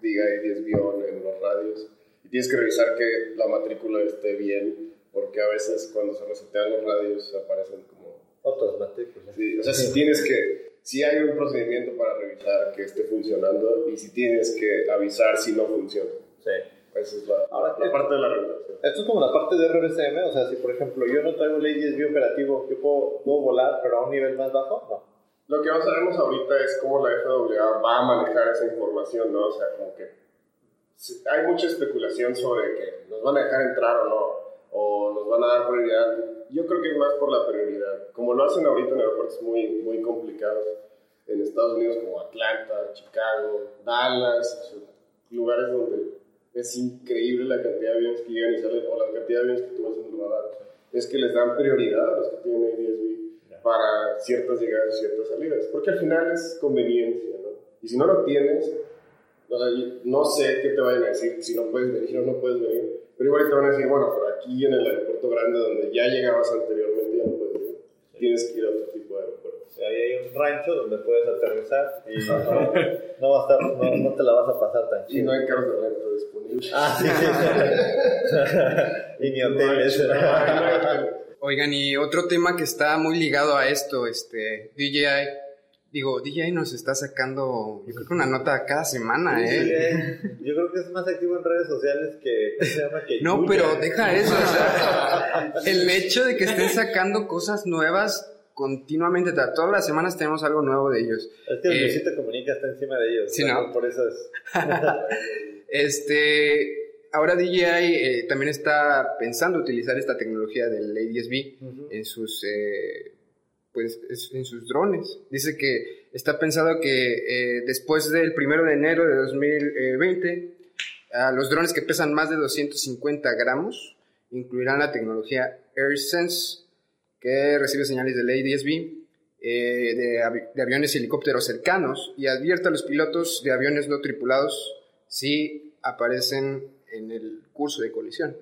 diga ADSB on en los radios. Y tienes que revisar que la matrícula esté bien, porque a veces cuando se resetean los radios aparecen como... Otras matrículas. Sí, o sea, si tienes que... Si hay un procedimiento para revisar que esté funcionando y si tienes que avisar si no funciona. Sí. Esa es la, Ahora, la parte de la regulación. Esto es como la parte de RBCM, o sea, si por ejemplo yo no traigo el ADSB operativo, yo puedo, puedo volar, pero a un nivel más bajo, no. Lo que no sabemos ahorita es cómo la FAA va a manejar esa información, ¿no? O sea, como que hay mucha especulación sobre que nos van a dejar entrar o no, o nos van a dar prioridad. Yo creo que es más por la prioridad. Como lo hacen ahorita en aeropuertos muy, muy complicados, en Estados Unidos como Atlanta, Chicago, Dallas, lugares donde es increíble la cantidad de aviones que llegan y salen, o la cantidad de aviones que tú ves en el radar. Es que les dan prioridad a los que tienen ADSB para ciertas llegadas y ciertas salidas, porque al final es conveniencia, ¿no? Y si no lo tienes, o sea, no sé qué te vayan a decir, si no puedes venir o no puedes venir, pero igual te van a decir, bueno, por aquí en el aeropuerto grande donde ya llegabas anteriormente ya no puedes ir, tienes que ir a otro tipo de ahí hay un rancho donde puedes aterrizar y no, no, va a estar, no, no te la vas a pasar tan Y chido. no hay carros de renta disponibles. Ah, sí, sí. [LAUGHS] y ni hoteles. Oigan, y otro tema que está muy ligado a esto, este, DJI, digo, DJI nos está sacando, yo creo que una nota cada semana, Sí, ¿eh? eh, Yo creo que es más activo en redes sociales que, ¿cómo se llama? Que No, Yuya. pero deja eso, o sea, [LAUGHS] el hecho de que estén sacando cosas nuevas continuamente, todas las semanas tenemos algo nuevo de ellos. Es que el Eh, Luisito Comunica está encima de ellos. sí, ¿no? Por eso es. [LAUGHS] Este, ahora DJI eh, también está pensando utilizar esta tecnología del ADS-B en sus, eh, pues, es- en sus drones. Dice que está pensado que eh, después del primero de enero de 2020, a los drones que pesan más de 250 gramos incluirán la tecnología AirSense, que recibe señales del ADS-B eh, de, avi- de aviones y helicópteros cercanos y advierte a los pilotos de aviones no tripulados si aparecen en el curso de colisión.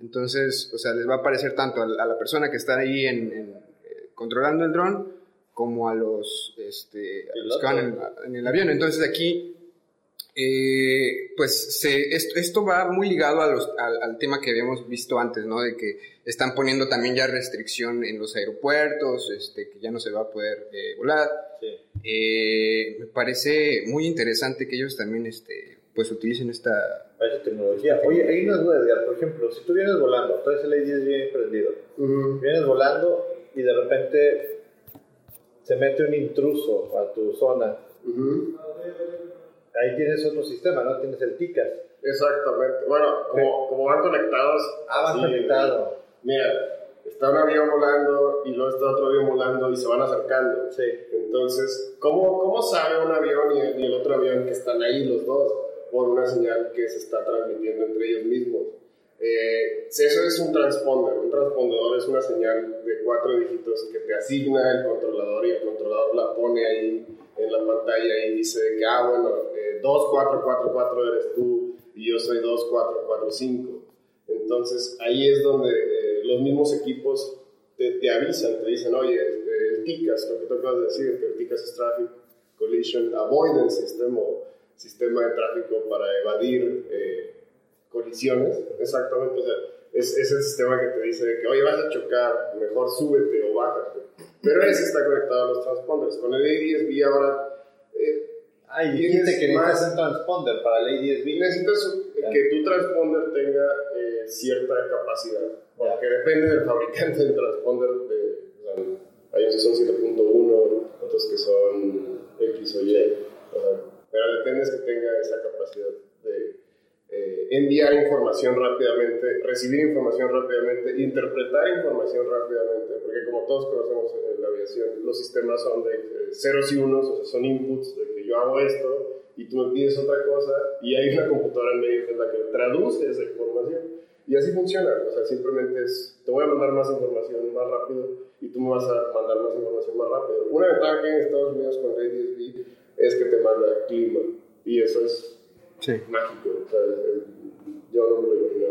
Entonces, o sea, les va a aparecer tanto a la, a la persona que está ahí en, en, eh, controlando el dron como a los, este, a los que van en, en el avión. Entonces aquí Eh, pues se, esto, esto va muy ligado a los- al, al tema que habíamos visto antes, ¿no? De que están poniendo también ya restricción en los aeropuertos, este, que ya no se va a poder eh, volar. Sí. Eh, me parece muy interesante que ellos también, este, pues utilicen esta... Tecnología. Oye, hay una duda, Edgar. Por ejemplo, si tú vienes volando, traes el A10 bien prendido, vienes volando y de repente se mete un intruso a tu zona. Ahí tienes otro sistema, ¿no? Tienes el TICAS. Exactamente. Bueno, como, como van conectados. Ah, vas así, conectado. Mira, está un avión volando y luego está otro avión volando y se van acercando. Sí. Entonces, ¿cómo, cómo sabe un avión y el, y el otro avión que están ahí los dos? Por una señal que se está transmitiendo entre ellos mismos. Eh, eso es un transponder. Un transpondedor es una señal de cuatro dígitos que te asigna el controlador y el controlador la pone ahí en la pantalla y dice que, ah, bueno, eh, 2444 eres tú y yo soy 2445. Entonces ahí es donde eh, los mismos equipos te, te avisan, te dicen, oye, eh, el TICAS, lo que tú acabas de decir, que el TICAS es Traffic Collision Avoidance System o sistema de tráfico para evadir eh, colisiones. Exactamente, o sea, es, es el sistema que te dice de que, oye, vas a chocar, mejor súbete o bájate. Pero ese está conectado a los transponders. Con el A10B ahora... eh, Ay, dijiste que necesitas más- un transponder para el A10B. Necesitas que tu transponder tenga eh, cierta capacidad, porque depende del fabricante del transponder. De, o sea, hay unos que son 7.1, otros que son X o Y, o sea, pero depende es que tenga esa capacidad de eh, enviar información rápidamente, recibir información rápidamente, interpretar información rápidamente, porque como todos conocemos en la aviación, los sistemas son de eh, ceros y unos, o sea, son inputs de que yo hago esto y tú me pides otra cosa y hay una computadora en medio que es la que traduce esa información. Y así funciona, o sea, simplemente es, te voy a mandar más información más rápido y tú me vas a mandar más información más rápido. Una ventaja que en Estados Unidos con ADSB es que te manda clima y eso es Sí. mágico, o sea, yo no me lo imagino.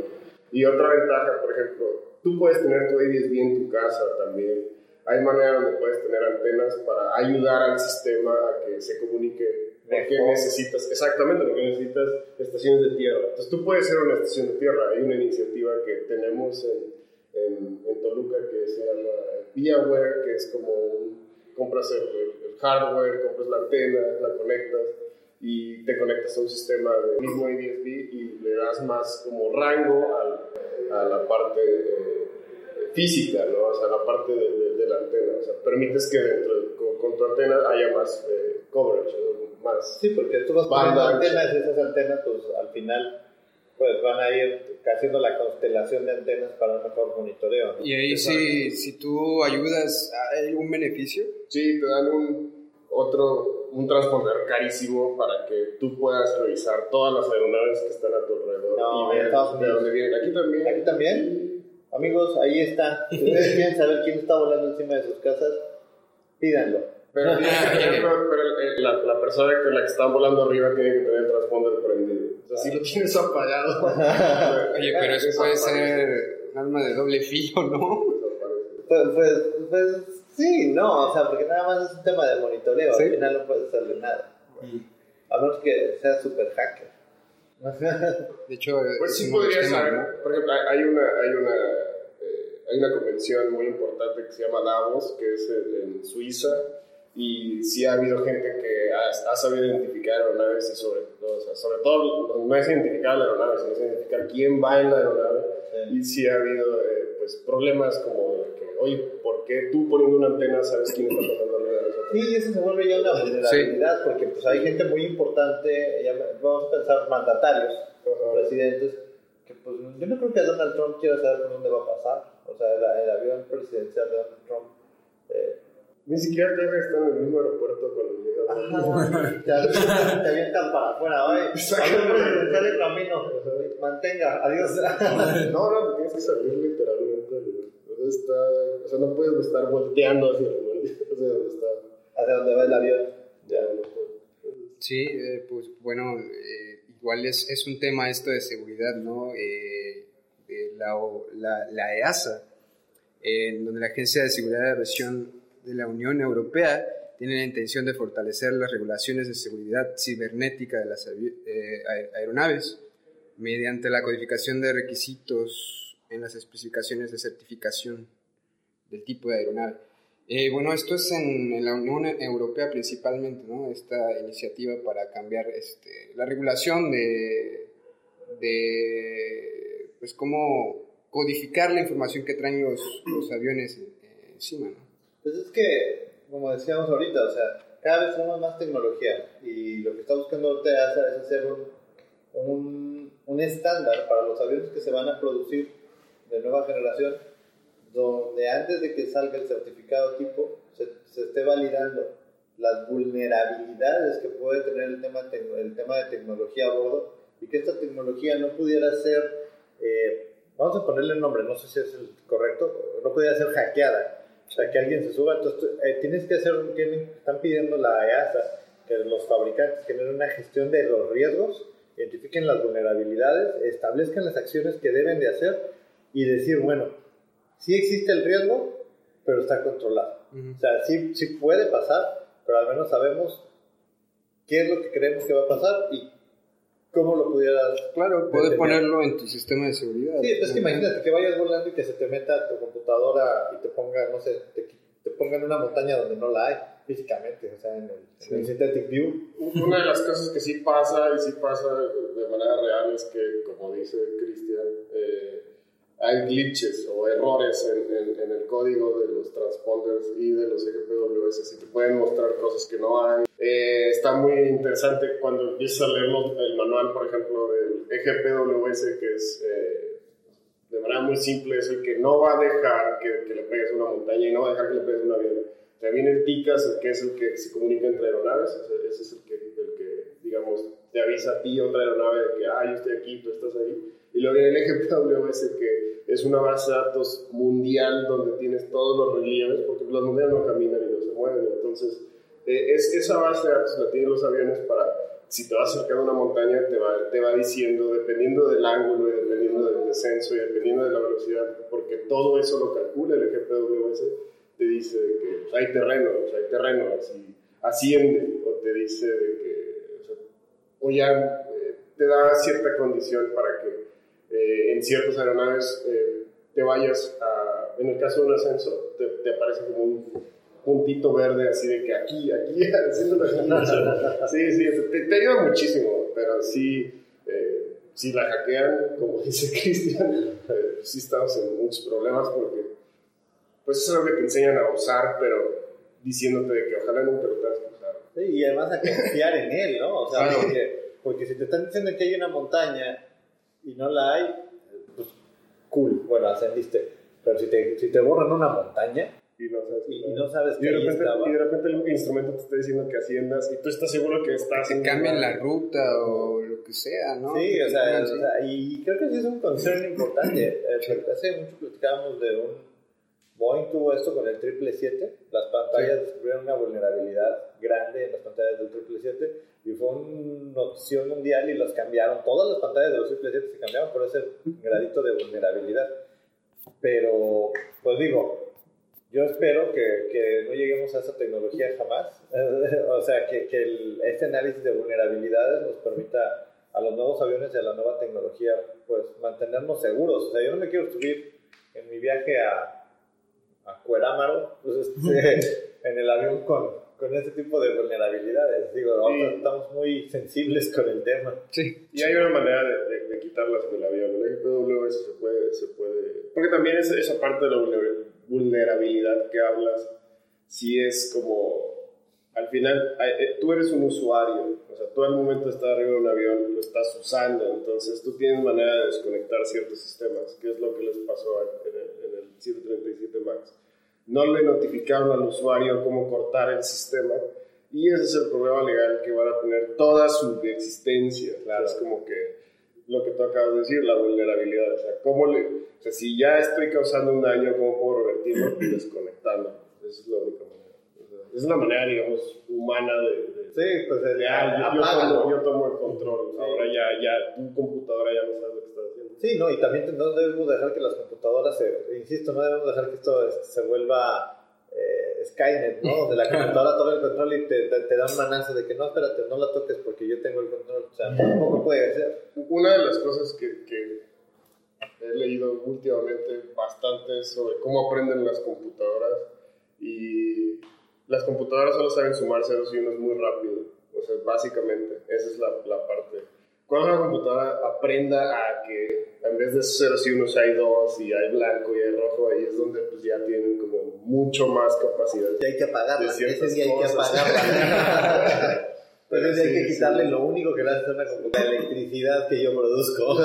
Y otra ventaja, por ejemplo, tú puedes tener tu ADSB en tu casa también. Hay maneras donde puedes tener antenas para ayudar al sistema a que se comunique. Porque Mejor. necesitas, exactamente, porque necesitas estaciones de tierra. Entonces tú puedes ser una estación de tierra. Hay una iniciativa que tenemos en, en, en Toluca que se llama ViaWare, que es como un, compras el, el hardware, compras la antena, la conectas y te conectas a un sistema del mismo ADSB y le das más como rango al- a la parte eh, física, ¿no? O sea, la parte de, de- de la antena. O sea, permites que dentro de- con, con tu antena haya más eh, coverage, ¿no? más... Sí, porque tú vas poniendo antenas y esas antenas, pues al final, pues van a ir haciendo la constelación de antenas para un mejor monitoreo. ¿no? Y ahí si, si tú ayudas, ¿hay algún beneficio? Sí, te dan un otro, un transponder carísimo para que tú puedas revisar todas las aeronaves que están a tu alrededor No, y ver de dónde vienen. Aquí también. Aquí también, amigos, ahí está. Si ustedes [LAUGHS] quieren saber quién está volando encima de sus casas, pídanlo. Pero, [LAUGHS] pero- pero, eh, la, la persona con la que está volando arriba tiene que tener el transponder prendido. O sea, si lo tienes apagado. [LAUGHS] Oye, pero eso puede ser un arma de doble filo, ¿no? Pues, pues, pues, sí, no, o sea, porque nada más es un tema de monitoreo, Sí. al final no puedes hacerle nada. A menos que seas super hacker. [LAUGHS] De hecho, Pues es sí podría ser. ¿no? Por ejemplo, hay hay una, hay una, eh, hay una convención muy importante que se llama Davos, que es en, en Suiza, y sí ha habido gente que ha, ha sabido identificar aeronaves y sobre todo, o sea, sobre todo no es identificar la aeronave, sino es identificar quién va en la aeronave. Sí. Y sí ha habido eh, pues, problemas como de que, oye, ¿por qué tú poniendo una antena sabes quién está pasando arriba de nosotros? Sí, eso se vuelve ya una vulnerabilidad, porque pues hay gente muy importante, ya vamos a pensar mandatarios, presidentes, que pues yo no creo que Donald Trump quiera saber por dónde va a pasar. O sea, el, el avión presidencial de Donald Trump. eh, Ni siquiera creo que están en el mismo aeropuerto el llega. Ajá, avientan- te avientan para afuera, oye, avión presidencial de camino, mantenga, adiós. No, no, tienes que salir literalmente. Está, o sea, no puedes estar volteando hacia [LAUGHS] donde está. Hacia dónde va el avión. Ya, no puedo. Sí, eh, pues bueno, eh, igual es, es un tema esto de seguridad, ¿no? Eh, de la, la, la EASA, en donde la Agencia de Seguridad de Aviación de la Unión Europea tiene la intención de fortalecer las regulaciones de seguridad cibernética de las eh, aer- aeronaves mediante la codificación de requisitos en las especificaciones de certificación del tipo de aeronave. Eh, bueno, esto es en, en la Unión Europea principalmente, ¿no? Esta iniciativa para cambiar este, la regulación de, de, pues, cómo codificar la información que traen los, los aviones eh, encima, ¿no? Pues es que, como decíamos ahorita, o sea, cada vez tenemos más tecnología y lo que está buscando ahorita es hacer un, un, un estándar para los aviones que se van a producir de nueva generación, donde antes de que salga el certificado tipo se, se esté validando las vulnerabilidades que puede tener el tema, el tema de tecnología a bordo y que esta tecnología no pudiera ser, eh, vamos a ponerle el nombre, no sé si es el correcto, no pudiera ser hackeada. O sea, que alguien se suba, entonces eh, tienes que hacer, tienen, están pidiendo la EASA que los fabricantes generen una gestión de los riesgos, identifiquen las vulnerabilidades, establezcan las acciones que deben de hacer y decir, bueno, sí existe el riesgo, pero está controlado. O sea, sí, sí puede pasar, pero al menos sabemos qué es lo que creemos que va a pasar y cómo lo pudieras... Claro, puedes detener. ponerlo en tu sistema de seguridad. Sí, pues es que imagínate que vayas volando y que se te meta a tu computadora y te ponga, no sé, te, te ponga en una montaña donde no la hay físicamente, o sea, en el, en el Synthetic View. Una de las cosas que sí pasa y sí pasa de manera real es que, como dice Cristian, eh, hay glitches o errores en, en- en el código de los transponders y de los EGPWS y te pueden mostrar cosas que no hay. Eh, está muy interesante cuando empiezas a leer el manual, por ejemplo, del EGPWS, que es eh, de manera muy simple, es el que no va a dejar que, que le pegues una montaña y no va a dejar que le pegues un avión. O sea, viene el TICAS, que es el que se comunica entre aeronaves, ese, ese es el que, el que, digamos, te avisa a ti otra aeronave de que, ah, yo estoy aquí, tú estás ahí. Y luego viene el EGPWS, que es una base de datos mundial donde tienes todos los relieves, porque las montañas no caminan y no se mueven. Entonces, eh, es, esa base de datos la tienen los aviones para, si te vas acercando a una montaña, te va, te va diciendo, dependiendo del ángulo y dependiendo del descenso y dependiendo de la velocidad, porque todo eso lo calcula el EGPWS, te dice de que hay terreno, o sea, hay terreno, así, asciende, o te dice de o ya eh, te da cierta condición para que eh, en ciertas aeronaves eh, te vayas a, en el caso de un ascenso, te, te aparece como un puntito verde así de que aquí, aquí, [LAUGHS] haciendo Sí, sí, te, te ayuda muchísimo, pero sí, eh, si la hackean, como [LAUGHS] dice Cristian, eh, sí estamos en muchos problemas porque pues eso es algo que te enseñan a usar, pero diciéndote de que ojalá nunca lo tengas. Sí, y además a confiar en él, ¿no? O sea, Claro. porque, porque si te están diciendo que hay una montaña y no la hay, pues cool, bueno, ascendiste. Pero si te, si te borran una montaña Y no sabes, y, y no sabes y que de, ahí repente, estaba, y de repente el instrumento te está diciendo que asciendas y tú estás seguro que estás Que en cambien la ruta o lo que sea, ¿no? Sí, o sea, o sea, y creo que sí es un concern importante. Eh, Hace mucho platicábamos de un... Boeing tuvo esto con el 777. Las pantallas descubrieron una vulnerabilidad grande en las pantallas del 777 y fue una notición mundial y las cambiaron. Todas las pantallas de los 777 se cambiaron por ese gradito de vulnerabilidad. Pero, pues digo, yo espero que, que no lleguemos a esa tecnología jamás. [LAUGHS] o sea, que, que el- este análisis de vulnerabilidades nos permita a los nuevos aviones y a la nueva tecnología, pues mantenernos seguros. O sea, yo no me quiero subir en mi viaje a, a Cuerámaro, pues, este, [LAUGHS] en el avión con, con este tipo de vulnerabilidades. Digo, ahora Sí. estamos muy sensibles con el tema. Sí. Y hay una manera de, de- de quitarlas del avión. El EGPWS se puede, se puede... Porque también es esa parte de la vulner- vulnerabilidad que hablas, si es como... Al final, eh, tú eres un usuario, o sea, tú al momento estar arriba de un avión lo estás usando, entonces tú tienes manera de desconectar ciertos sistemas, que es lo que les pasó en el, en 737 MAX. No le notificaron al usuario cómo cortar el sistema, y ese es el problema legal que van a tener toda su existencia. Claro. Es como que lo que tú acabas de decir, la vulnerabilidad. O sea, ¿cómo le, o sea, si ya estoy causando un daño, ¿cómo puedo revertirlo? [CLEARS THROAT] Desconectando. Esa es la única manera. Es una manera, digamos, humana de... de Sí, pues el, de, ah, yo, tomo, yo tomo el control. Ahora ya, ya tu computadora ya no sabe lo que está haciendo. Sí, no, y también no debemos dejar que las computadoras, se, insisto, no debemos dejar que esto este, se vuelva eh, Skynet, ¿no? Donde la [LAUGHS] computadora toma el control y te, te, te da un manazo de que no, espérate, no la toques porque yo tengo el control. O sea, tampoco puede ser. Una de las cosas que, que he leído últimamente bastante es sobre cómo aprenden las computadoras y las computadoras solo saben sumar ceros y unos muy rápido. O sea, básicamente, esa es la, la parte. Cuando una computadora aprenda a que en vez de ceros y unos hay dos y hay blanco y hay rojo, ahí es donde pues ya tienen como mucho más capacidad. Y hay que apagarla. Ese día hay que apagarla. [LAUGHS] Ese día hay Sí, que sí. quitarle lo único que le hace a una computadora, la electricidad que yo produzco. [LAUGHS]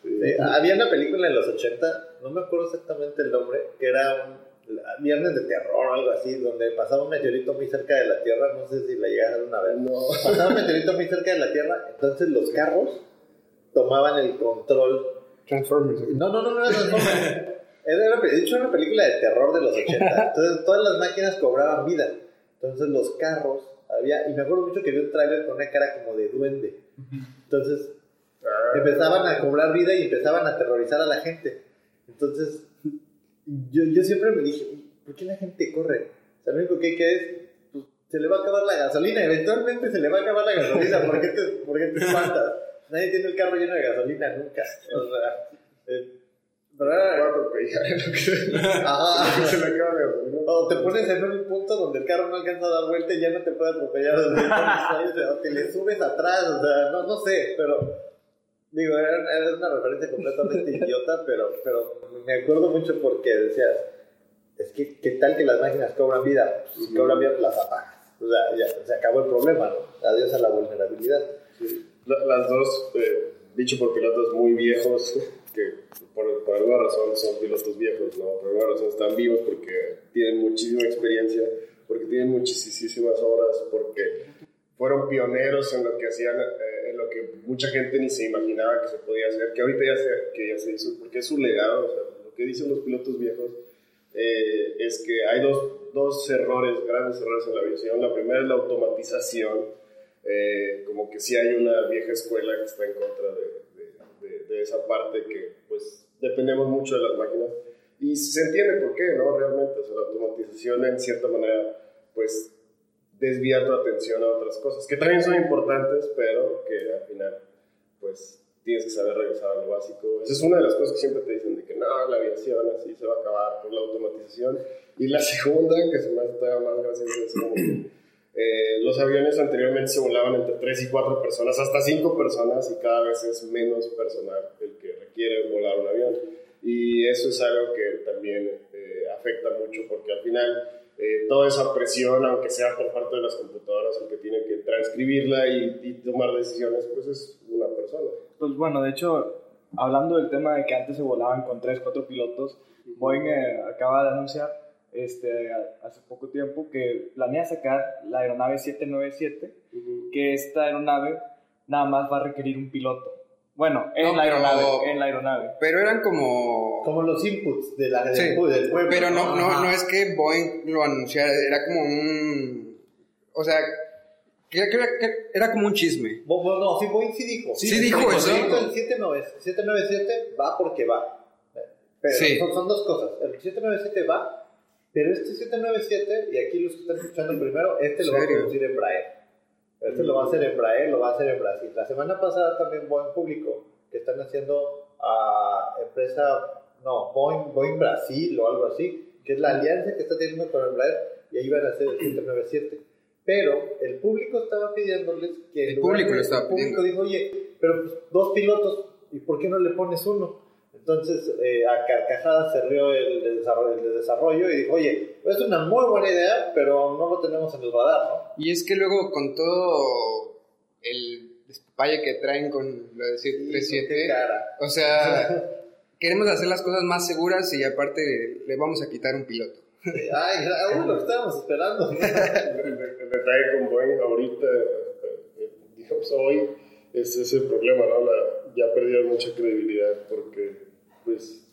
Sí, Había una película en los 80, no me acuerdo exactamente el nombre, que era un Viernes de Terror o algo así, donde pasaba un meteorito muy cerca de la Tierra, no sé si la llegaste una vez. No. Pasaba un meteorito muy cerca de la Tierra, entonces los carros tomaban el control Transformers. no, no, no, no era Transformers. Era de hecho, era una película de terror de los 80. Entonces, todas las máquinas cobraban vida. Entonces, los carros, había, y me acuerdo mucho que vi un tráiler con una cara como de duende. Entonces, empezaban a cobrar vida y empezaban a aterrorizar a la gente. Entonces, yo, yo siempre me dije, ¿por qué la gente corre? O sea, lo único que hay que es, pues, se le va a acabar la gasolina, eventualmente se le va a acabar la gasolina, ¿por qué te, por qué te espantas? Nadie tiene el carro lleno de gasolina nunca. O sea, eh, [LAUGHS] [LAUGHS] Ajá. se le acaba de gasolina. O te pones en un punto donde el carro no alcanza a dar vuelta y ya no te puede atropellar desde o te le subes atrás, o sea, no, no sé, pero digo, era, una referencia completamente idiota, [LAUGHS] pero, pero me acuerdo mucho porque decías, es que qué tal que las máquinas cobran vida, Pues, si cobran vida las apagas, o sea, ya se acabó el problema, ¿no? Adiós a la vulnerabilidad. La- las dos, eh, dicho por pilotos muy viejos, que por, por alguna razón son pilotos viejos, ¿no? Por alguna razón están vivos porque tienen muchísima experiencia, porque tienen muchísimas horas, porque fueron pioneros en lo que hacían, eh, en lo que mucha gente ni se imaginaba que se podía hacer, que ahorita ya se, que ya se hizo, porque es su legado, o sea, lo que dicen los pilotos viejos eh, es que hay dos, dos errores, grandes errores en la aviación. La primera es la automatización, eh, como que sí hay una vieja escuela que está en contra de, de- de- de esa parte que pues dependemos mucho de las máquinas y se entiende por qué, ¿no? Realmente, o sea, la automatización en cierta manera pues desvía tu atención a otras cosas que también son importantes, pero que al final pues tienes que saber regresar a lo básico. Esa es una de las cosas que siempre te dicen de que no, la aviación así se va a acabar por la automatización. Y la segunda, que se me hace todavía más graciosa, es como que eh, los aviones anteriormente se volaban entre 3 y 4 personas, hasta 5 personas, y cada vez es menos personal el que requiere volar un avión. Y eso es algo que también eh, afecta mucho, porque al final eh, toda esa presión, aunque sea por parte de las computadoras, el que tiene que transcribirla y, y tomar decisiones, pues es una persona. Pues bueno, de hecho, hablando del tema de que antes se volaban con 3, 4 pilotos, Boeing eh, acaba de anunciar este, a- hace poco tiempo que planea sacar la aeronave 797, que esta aeronave nada más va a requerir un piloto. Bueno, en No, la pero- aeronave, en la aeronave. Pero eran como... Como los inputs de la, del, Sí, del pueblo. pero no, no, no es que Boeing lo anunciara, era como un... O sea, que que era, que era como un chisme. Bo- bo- no, sí, Boeing sí dijo. Sí dijo eso. El 79 797 va porque va. Pero Sí. son, son dos cosas. El 797 va, pero este 797, y aquí los que están escuchando primero, este lo va a producir Embraer. Este lo va a hacer Embraer, lo va a hacer en Brasil. La semana pasada también Boeing publicó que están haciendo a empresa, no, Boeing, Boeing Brasil o algo así, que es la alianza que está teniendo con Embraer, y ahí van a hacer el [CLEARS THROAT] 797. Pero el público estaba pidiéndoles que... en El público lo estaba el público dijo, oye, pero pues, dos pilotos, ¿y por qué no le pones uno? Entonces, eh, a carcajadas se rió el de desarrollo, el de desarrollo y dijo, oye, pues es una muy buena idea, pero no lo tenemos en el radar, ¿no? Y es que luego con todo el despapalle que traen con lo de Qué 737, cara. o sea, [LAUGHS] queremos hacer las cosas más seguras y aparte le vamos a quitar un piloto. Ay, aún lo estábamos esperando. [LAUGHS] el, detalle con Boeing ahorita, eh, eh, digamos hoy, es ese problema, ¿no? La- ya perdieron mucha credibilidad porque, pues,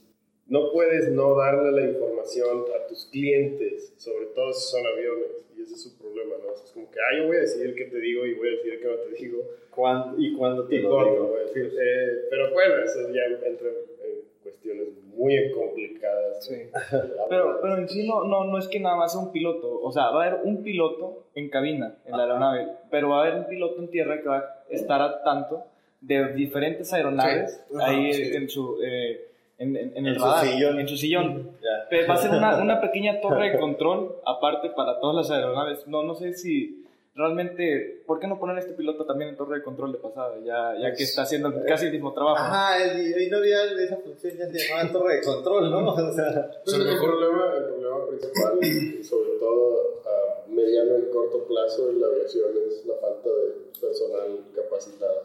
no puedes no darle la información a tus clientes, sobre todo si son aviones, y ese es su problema, ¿no? O sea, es como que, ah, yo voy a decir el que te digo y voy a decir el que no te digo, ¿Cuándo- ¿Y cuándo te y lo corto, digo? voy a decir. Eh, pero bueno, eso ya entra en cuestiones muy complicadas. Sí. [LAUGHS] Pero, pero en sí no, no, no es que nada más sea un piloto. O sea, va a haber un piloto en cabina, en la aeronave, pero va a haber un piloto en tierra que va a estar a tanto de diferentes aeronaves Sí. ahí Ajá, sí. en su... eh, en, en- en el En su radar, sillón. en su sillón. Pero va a ser una, una pequeña torre de [LAUGHS] control aparte para todas las aeronaves. No, no sé si realmente, ¿por qué no poner a este piloto también en torre de control de pasada? Ya, ya que está haciendo casi el mismo trabajo. Ajá, y hoy no había esa función, ya se llamaba torre de control, ¿no? [LAUGHS] O sea, Pues el problema, el problema principal, sobre todo a mediano y corto plazo en la aviación, es la falta de personal capacitado.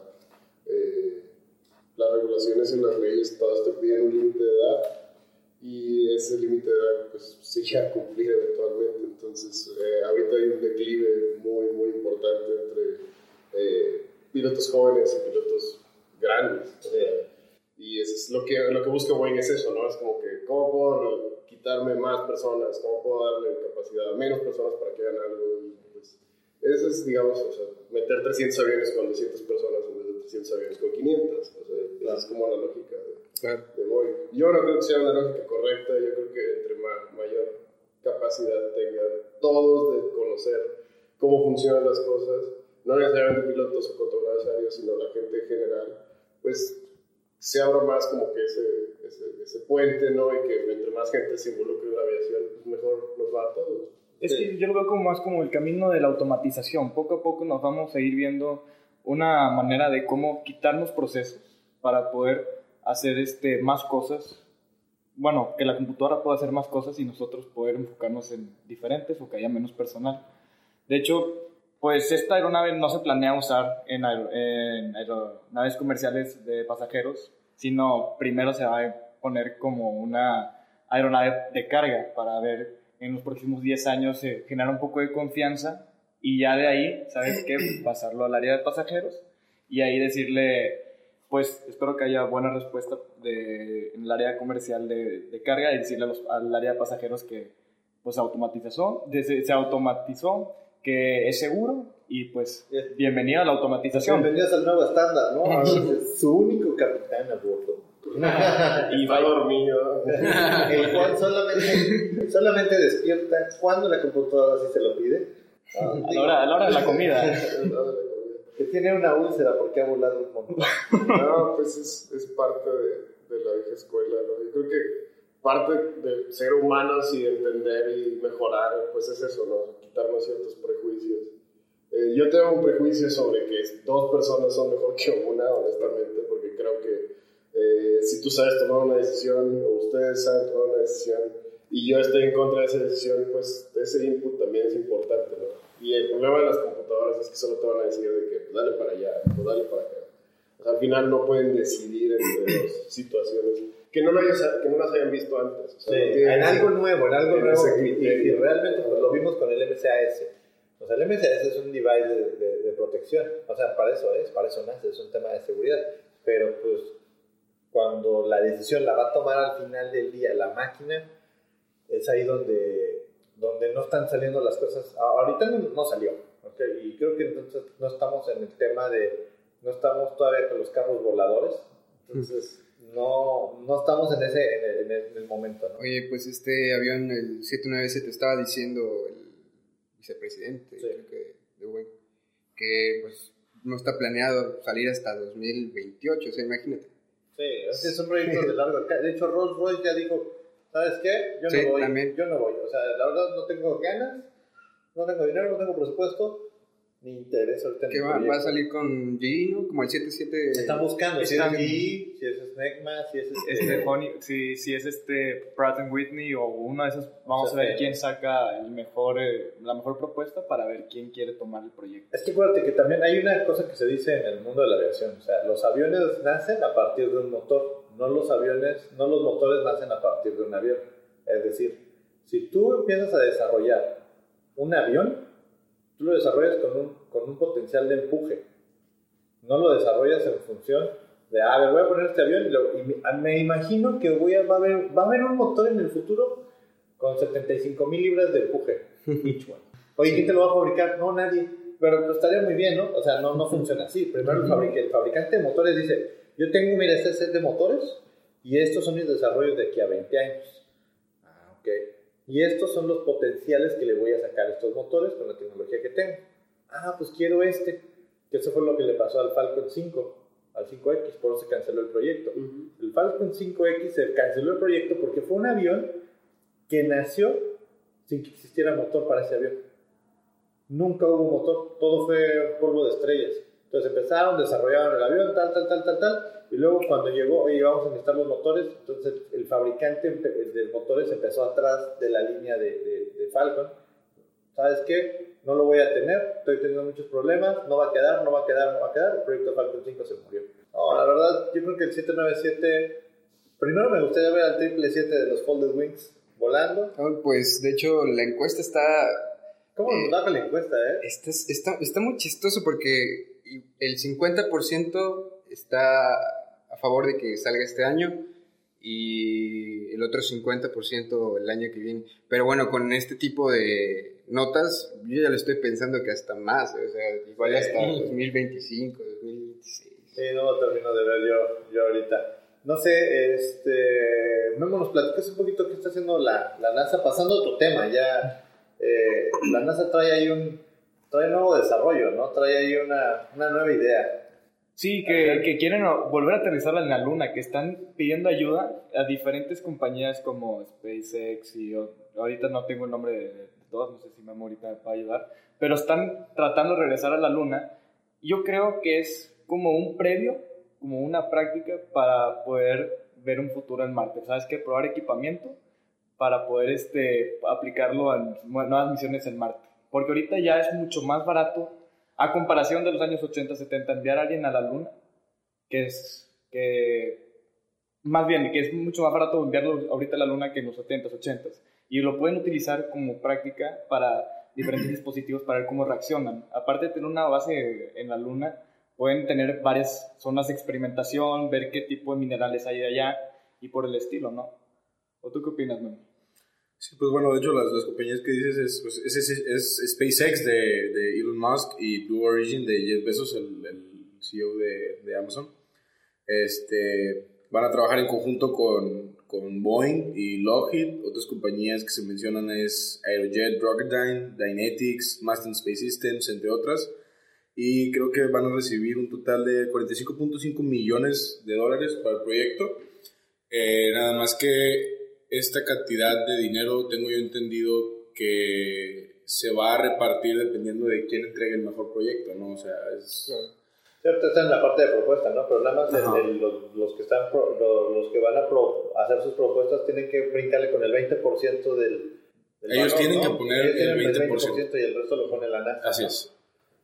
Eh, las regulaciones y las leyes todas te piden un límite de edad y ese límite de edad pues se llega a cumplir eventualmente. Entonces, eh, ahorita hay un declive muy, muy importante entre eh, pilotos jóvenes y pilotos grandes. Y eso es lo que, lo que busca Boeing es eso, ¿no? Es como que, ¿cómo puedo quitarme más personas? ¿Cómo puedo darle capacidad a menos personas para que hagan algo? Y, pues, eso es, digamos, o sea, meter 300 aviones con 200 personas en vez 300 aviones con 500. O sea, esa es como la lógica de, Claro. de Boeing. Yo no creo que sea una lógica correcta, yo creo que entre ma- mayor capacidad tengan todos de conocer cómo funcionan las cosas, no necesariamente pilotos o controladores aéreos, sino la gente en general, pues se abra más como que ese, ese, ese puente, ¿no? Y que entre más gente se involucre en la aviación, pues mejor nos va a todos. Es que yo lo veo como más como el camino de la automatización. Poco a poco nos vamos a ir viendo una manera de cómo quitarnos procesos para poder hacer este, más cosas. Bueno, que la computadora pueda hacer más cosas y nosotros poder enfocarnos en diferentes o que haya menos personal. De hecho, pues esta aeronave no se planea usar en, aer- aeronaves comerciales de pasajeros, sino primero se va a poner como una aeronave de carga para ver en los próximos 10 años eh, generar un poco de confianza y ya de ahí, ¿sabes qué? Pasarlo al área de pasajeros y ahí decirle, pues espero que haya buena respuesta de, en el área comercial de, de carga y decirle a los- al área de pasajeros que pues automatizó, de- se, se automatizó, que es seguro y pues bienvenido a la automatización. bienvenidos al nuevo estándar, ¿no? [LAUGHS] Su único capitán a bordo. [LAUGHS] Y Va dormido. [LAUGHS] el cual solamente, solamente despierta cuando la computadora sí se lo pide. A la hora, [LAUGHS] a la hora de la comida. Que tiene una úlcera porque ha volado un montón. No, pues es, es parte de, de la vieja escuela, ¿no? Yo creo que parte de ser humanos y de entender y mejorar, pues es eso, ¿no? Quitarnos ciertos prejuicios. Eh, yo tengo un prejuicio sobre que dos personas son mejor que una, honestamente, porque creo que eh, si tú sabes tomar una decisión, o ustedes saben tomar una decisión, y yo estoy en contra de esa decisión, pues ese input también es importante, ¿no? Y el problema de las computadoras es que solo te van a decir de que, pues dale para allá, o dale para acá. O sea, al final no pueden decidir entre dos situaciones que no, lo hayas- que no las hayan visto antes. O sea, no tienen- en algo nuevo, en algo nuevo. Y, y realmente pues, lo vimos con el MCAS. O sea, el MCAS es un device de, de- de protección. O sea, para eso es, para eso nace, es un tema de seguridad. Pero pues cuando la decisión la va a tomar al final del día la máquina, es ahí donde, donde no están saliendo las cosas. Ahorita no, no salió. ¿ok? Y creo que entonces no estamos en el tema de, no estamos todavía con los carros voladores. Entonces no, no estamos en ese, en el, en el- en el momento. ¿no? Oye, pues este avión, el 797, te estaba diciendo el vicepresidente Sí. creo que, de Boeing, que pues no está planeado salir hasta 2028, o sea, imagínate. Sí, es es un proyecto de largo. De hecho, Rolls Royce ya dijo, ¿sabes qué? Yo no Sí, voy. también. Yo no voy. O sea, la verdad no tengo ganas, no tengo dinero, no tengo presupuesto, ni interés ahorita el va, va a salir con G, ¿no? Como el 77. Están buscando si es GE, si es Snecma, si es este... Este, Honey, si, si es este Pratt and Whitney o uno de esos, vamos Sí, a ver sí. quién saca el mejor, eh, la mejor propuesta para ver quién quiere tomar el proyecto. Es que acuérdate que también hay una cosa que se dice en el mundo de la aviación. O sea, los aviones nacen a partir de un motor, no los aviones, no los motores nacen a partir de un avión. Es decir, si tú empiezas a desarrollar un avión, tú lo desarrollas con un, con un potencial de empuje. No lo desarrollas en función de, a ver, voy a poner este avión y, lo- y me, me imagino que voy a, va, a haber, va a haber un motor en el futuro con 75 mil libras de empuje. [LAUGHS] Each one. Oye, ¿quién te lo va a fabricar? No, nadie. Pero pues, estaría muy bien, ¿no? O sea, no, no funciona así. Primero el, fabric- el fabricante de motores dice, yo tengo, mira, este set de motores Y estos son mis desarrollos de aquí a 20 años. Ah, ok. Y estos son los potenciales que le voy a sacar a estos motores con la tecnología que tengo. Ah, pues quiero este. Que eso fue lo que le pasó al Falcon 5, al 5X, por eso se canceló el proyecto. El Falcon 5X se canceló el proyecto porque fue un avión que nació sin que existiera motor para ese avión. Nunca hubo motor, todo fue polvo de estrellas. Entonces empezaron, desarrollaron el avión, tal, tal, tal, tal, tal, y luego cuando llegó, oye, vamos a necesitar los motores, entonces el fabricante de motores empezó atrás de la línea de, de- de Falcon. ¿Sabes qué? No lo voy a tener, estoy teniendo muchos problemas, no va a quedar, no va a quedar, no va a quedar, el proyecto Falcon 5 se murió. No, la verdad, yo creo que el 797, primero me gustaría ver al 777 de los Folded Wings volando. Oh, Pues de hecho la encuesta está, ¿Cómo nos baja la encuesta, eh? está, está, está muy chistoso porque el 50% está a favor de que salga este año y el otro 50% el año que viene. Pero bueno, con este tipo de notas, yo ya lo estoy pensando que hasta más, o sea, igual hasta 2025, 2026. Sí, no lo termino de ver yo, yo ahorita. No sé, este. Memo, nos platicas un poquito qué está haciendo la, la NASA, pasando a otro tema. Ya, eh, la NASA trae ahí un. Trae nuevo desarrollo, ¿no? Trae ahí una, una nueva idea. Sí, que, que quieren volver a aterrizar en la luna, que están pidiendo ayuda a diferentes compañías como SpaceX y o- ahorita no tengo el nombre de, todas, no sé si Memo ahorita me va a ayudar, pero están tratando de regresar a la luna. Yo creo que es como un previo, como una práctica para poder ver un futuro en Marte. ¿Sabes qué? Probar equipamiento para poder este, aplicarlo en nuevas misiones en Marte. Porque ahorita ya es mucho más barato a comparación de los años 80, 70, enviar a alguien a la luna, que es que más bien que es mucho más barato enviarlo ahorita a la luna que en los 70, 80 y lo pueden utilizar como práctica para diferentes [CLEARS THROAT] dispositivos para ver cómo reaccionan. Aparte de tener una base en la luna, pueden tener varias zonas de experimentación, ver qué tipo de minerales hay de allá y por el estilo, ¿no? ¿O tú qué opinas, Memo? Sí, pues bueno, de hecho las, las compañías que dices es, pues, es, es- es SpaceX de, de Elon Musk y Blue Origin de Jeff Bezos, el, el CEO de, de Amazon. Este, van a trabajar en conjunto con, con Boeing y Lockheed. Otras compañías que se mencionan es Aerojet, Rocketdyne, Dynetics, Masten Space Systems, entre otras. Y creo que van a recibir un total de 45.5 millones de dólares para el proyecto. Eh, nada más que esta cantidad de dinero tengo yo entendido que se va a repartir dependiendo de quién entregue el mejor proyecto, ¿no? O sea, es... Cierto, está en la parte de propuesta, ¿no? Pero nada más el- el- los, los que están pro- lo- los, que van a pro- hacer sus propuestas tienen que brincarle con el 20% del, del Ellos tienen ¿no? que poner Ellos tienen el 20%. y el resto lo pone la NASA. Así ¿no? es.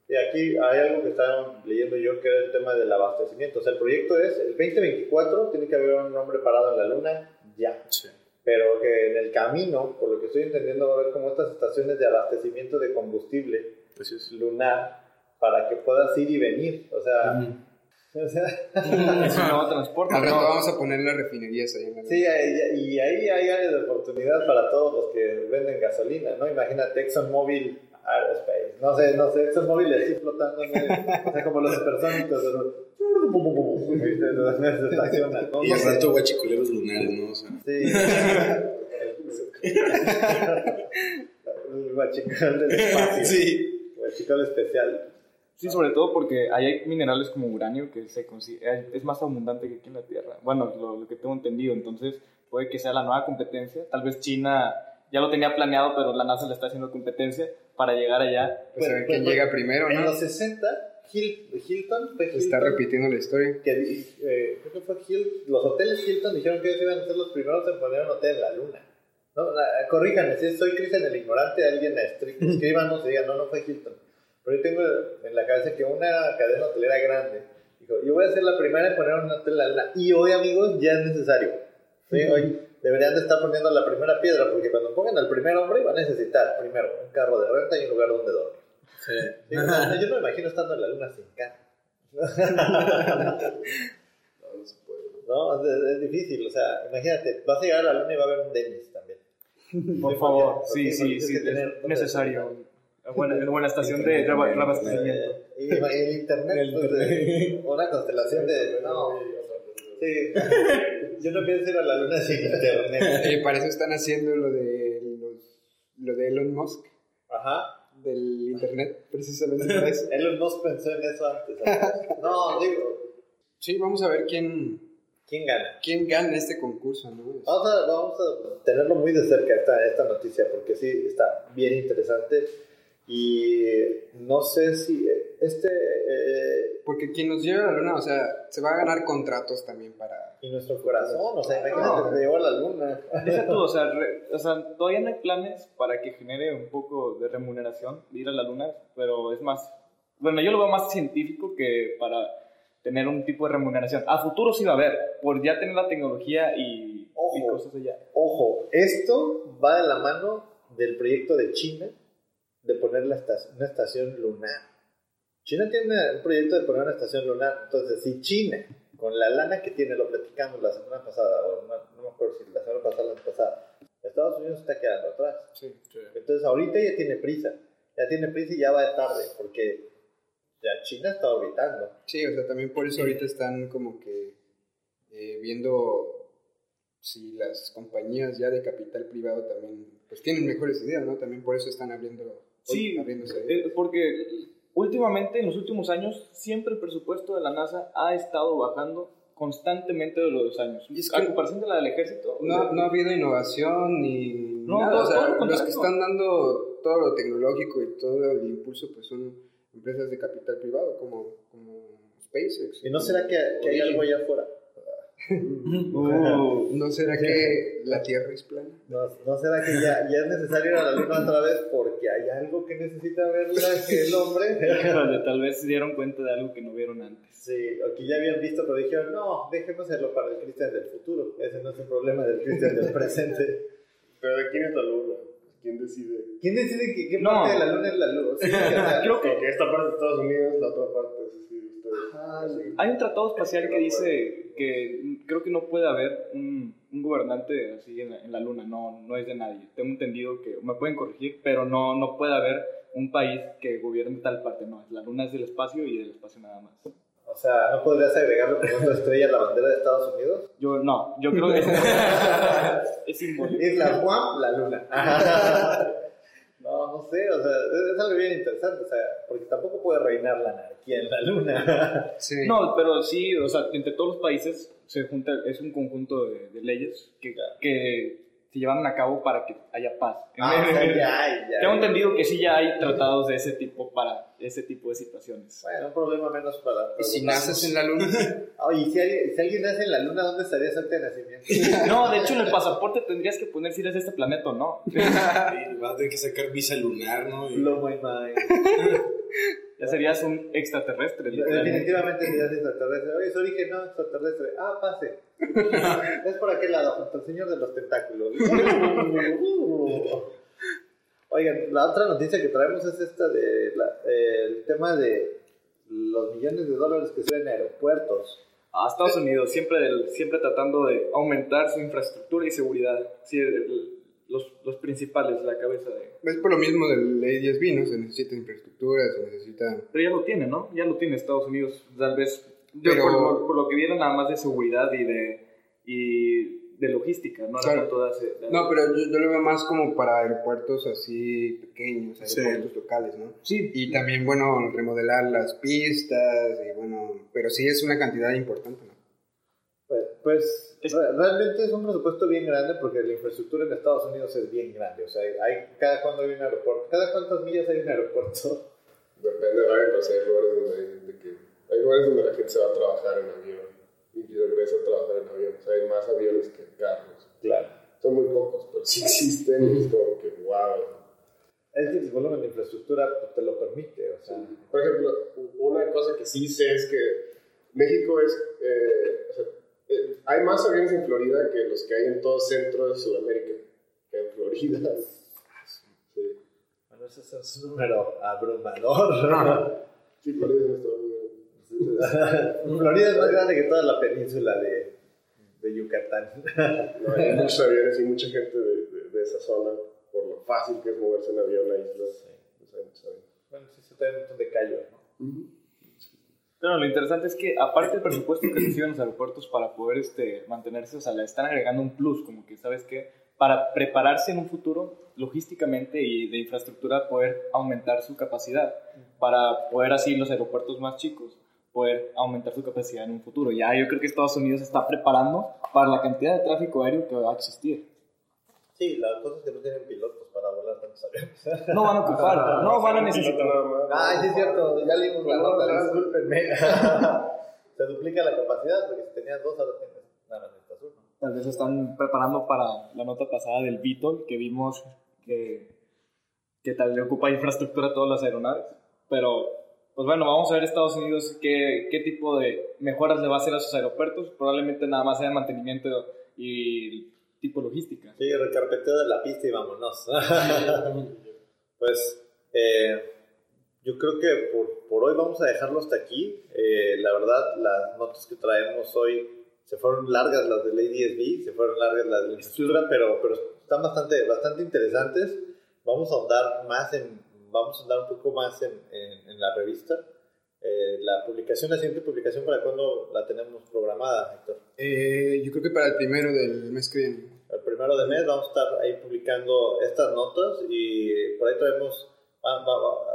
Y aquí hay algo que estaba leyendo yo que era el tema del abastecimiento. O sea, el proyecto es el 2024 tiene que haber un hombre parado en la luna ya. Sí. Pero que en el camino, por lo que estoy entendiendo, va a haber como estas estaciones de abastecimiento de combustible es. lunar para que puedas ir y venir. O sea, [LAUGHS] o sea Es un nuevo transporte. Vamos a poner las refinerías ahí en la Sí, y ahí hay áreas de oportunidad para todos los que venden gasolina, ¿no? Imagínate ExxonMobil Aerospace, no sé, no sé, ExxonMobil así flotando, en el- o sea, como los supersónicos, pero- ¿no? Y sé. rato guachicoleros lunares, ¿no? O sea, Sí. El guachical del espacio. Sí. Guachical especial. Sí, sobre todo porque ahí hay minerales como uranio que se eh, es más abundante que aquí en la Tierra. Bueno, lo, lo que tengo entendido. Entonces, puede que sea la nueva competencia. Tal vez China ya lo tenía planeado, pero la NASA le está haciendo competencia para llegar allá. Pues ver quién llega primero, En ¿no? los 60, Hil- Hilton fue Se está Hilton, repitiendo la historia. que eh, creo que fue Hil- los hoteles Hilton dijeron que ellos iban a ser los primeros en poner un hotel en la luna. No, corríjanme, si soy Cristian el ignorante, alguien [LAUGHS] escríbanos y digan, no, no fue Hilton. Pero yo tengo en la cabeza que una cadena hotelera grande dijo, yo voy a ser la primera en poner un hotel en la luna. Y hoy, amigos, ya es necesario. Sí, hoy [LAUGHS] deberían de estar poniendo la primera piedra, porque cuando pongan al primer hombre va a necesitar, primero, un carro de renta y un lugar donde dormir. sí. Sí, no, yo no me imagino estando en la luna sin carro. [LAUGHS] No, es, es difícil, o sea, imagínate, vas a llegar a la luna y va a haber un Dennis también. Por favor, porque- sí, sí, sí, es necesario. Buena, una buena estación de [LAUGHS] reabastecimiento. Eh, Y el internet, pues, de- una constelación de. No, Sí. [LAUGHS] Yo no pienso ir a la luna sin internet. [LAUGHS] Eh, para eso están haciendo lo de, los, lo de Elon Musk, Ajá. del internet, precisamente para [LAUGHS] eso. Elon Musk pensó en eso antes. ¿sabes? No, digo, Sí, vamos a ver quién, ¿quién gana? quién gana este concurso, ¿no? Vamos a, vamos a tenerlo muy de cerca esta, esta noticia porque sí está bien interesante y no sé si este eh, Porque quien nos lleva a la luna, o sea, se va a ganar contratos también para... y nuestro corazón, o sea, imagínate, te llevó a la luna. Deja tú, o sea, re- o sea, todavía no hay planes para que genere un poco de remuneración de ir a la luna, pero es más, bueno, yo lo veo más científico que para tener un tipo de remuneración. A futuro sí va a haber, por ya tener la tecnología y, y Ojo. cosas allá. Ojo, esto va de la mano del proyecto de China de poner la esta- una estación lunar. China tiene un proyecto de poner una estación lunar, entonces si China, con la lana que tiene, lo platicamos la semana pasada, o no, no me acuerdo si la semana pasada o la pasada, Estados Unidos está quedando atrás. Entonces ahorita ya tiene prisa, ya tiene prisa y ya va de tarde, porque ya China está orbitando. Sí, o sea, también por eso ahorita están como que eh, viendo si las compañías ya de capital privado también pues tienen mejores ideas, ¿no? También por eso están abriendo, Sí, abriéndose. eh, porque últimamente, en los últimos años, siempre el presupuesto de la NASA ha estado bajando constantemente de los años. Y es a que- comparación de la del ejército, No, no ha habido innovación ni No, nada. todo- o sea, todo lo los que están dando todo lo tecnológico y todo el impulso pues son empresas de capital privado como, como SpaceX. ¿Y no será que, que hay algo allá afuera? [LAUGHS] ¿No será que la Tierra es plana? ¿No, ¿No será que ya, ya es necesario ir a la luna otra vez porque hay algo que necesita verla que [LAUGHS] el hombre? [LAUGHS] híjole, tal vez se dieron cuenta de algo que no vieron antes. Sí, o que ya habían visto, pero dijeron, no, dejémoselo para el Cristian del futuro. Ese no es un problema del Cristian del presente. Pero ¿de quién es la luna? ¿Quién decide? ¿Quién decide que, qué No. parte de la luna es la luz? Sí, [LAUGHS] Creo que Porque esta parte es Estados Unidos, la otra parte es así, ustedes. sí. hay un tratado espacial que dice que creo que no puede haber un, un gobernante así en la, en la luna, no, no es de nadie. Tengo entendido que, me pueden corregir, pero no, no puede haber un país que gobierne tal parte, no. La luna es del espacio y del espacio nada más. O sea, ¿no podrías agregarle como otra estrella a la bandera de Estados Unidos? Yo no, yo creo que es, es simbólico. Isla Juan, la luna. [LAUGHS] No, no sé, o sea, es, es algo bien interesante, o sea, porque tampoco puede reinar la anarquía en la luna. [LAUGHS] Sí. No, pero sí, o sea, entre todos los países se junta, es un conjunto de, de leyes que, que se llevan a cabo para que haya paz. Ah, o sea, ya hay, ya Tengo hay. entendido que sí ya hay tratados de ese tipo para ese tipo de situaciones. Bueno, un problema menos para... ¿Y si naces en la luna? [LAUGHS] Oye, ¿y si alguien, si alguien nace en la luna, ¿dónde estaría su acta de nacimiento? [LAUGHS] No, de hecho en el pasaporte tendrías que poner si eres de este planeta o no. [LAUGHS] Vas a tener que sacar visa lunar, ¿no? Y- Blow my mind. Ya serías un extraterrestre. literalmente. Definitivamente serías extraterrestre. Oye, su origen no extraterrestre. Ah, pase. [LAUGHS] es por aquel lado, junto al señor de los tentáculos. [LAUGHS] Oigan, la otra noticia que traemos es esta de la- eh, el tema de los millones de dólares que suben en aeropuertos. A Estados Unidos, siempre, del- siempre tratando de aumentar su infraestructura y seguridad. Sí, el- los, los principales, la cabeza de... Es por lo mismo del ADSB, ¿no? Se necesita infraestructura, se necesita... Pero ya lo tiene, ¿no? Ya lo tiene Estados Unidos. Tal vez, yo Pero- por, lo- por lo que vieron nada más de seguridad y de, y de logística, ¿no? Claro. Todas, No, pero yo, yo lo veo más como para aeropuertos así pequeños, Sí. aeropuertos locales, ¿no? Sí, Y también, bueno, remodelar las pistas, y bueno, pero sí es una cantidad importante, ¿no? Pues, Es- re- realmente es un presupuesto bien grande porque la infraestructura en Estados Unidos es bien grande. O sea, hay, cada cuando hay un aeropuerto, cada cuántas millas hay un aeropuerto. [LAUGHS] Depende del área, pero sí hay lugares donde hay, de que, hay lugares donde la gente se va a trabajar en avión y regresa a trabajar en avión. O sea, hay más aviones que carros. Claro. Son muy pocos, pero sí existen y es como que, wow. Es que el volumen de infraestructura pues, te lo permite. O sea, Por ejemplo, una cosa que sí sé es que México es. eh, o sea, eh, hay más aviones en Florida que los que hay en todo centro de Sudamérica. Que en Florida. Sí, bueno, ese es un número abrumador. sí Florida es nuestro amigo. [LAUGHS] Florida es más grande que toda la península de, de Yucatán. No, hay muchos aviones y mucha gente de, de, de esa zona por lo fácil que es moverse en avión a islas. Aviones. bueno, sí, se trae un montón de callos, ¿no? Pero lo interesante es que, aparte del presupuesto que reciben los aeropuertos para poder este, mantenerse, o sea, le están agregando un plus, como que, ¿sabes qué? Para prepararse en un futuro, logísticamente y de infraestructura, poder aumentar su capacidad, para poder así los aeropuertos más chicos poder aumentar su capacidad en un futuro. Ya yo creo que Estados Unidos está preparando para la cantidad de tráfico aéreo que va a existir. Sí, la cosa es que no tienen pilotos para volar tantos aviones. No van a ocupar, [LAUGHS] no van a necesitar. Ay, sí es cierto, ya leímos la nota, discúlpenme. [LAUGHS] Se duplica la capacidad, porque si tenías dos, ahora tienes nada, necesitas uno. Tal vez se están preparando para la nota pasada del Beetle, que vimos que, que tal vez ocupa infraestructura a todas las aeronaves. Pero, pues bueno, vamos a ver Estados Unidos qué, qué tipo de mejoras le va a hacer a sus aeropuertos. Probablemente nada más sea mantenimiento y tipo logística. Sí, recarpeteo de la pista y vámonos. [LAUGHS] pues eh, yo creo que por, por, hoy vamos a dejarlo hasta aquí. Eh, la verdad, las notas que traemos hoy se fueron largas las de Lady SB, se fueron largas las de la infraestructura, pero, pero están bastante, bastante interesantes. Vamos a ahondar más en, vamos a andar un poco más en, en, en la revista. Eh, la publicación, la siguiente publicación, ¿para cuándo la tenemos programada, Héctor? Eh, yo creo que para el primero del mes que viene. El primero de mes vamos a estar ahí publicando estas notas y por ahí traemos,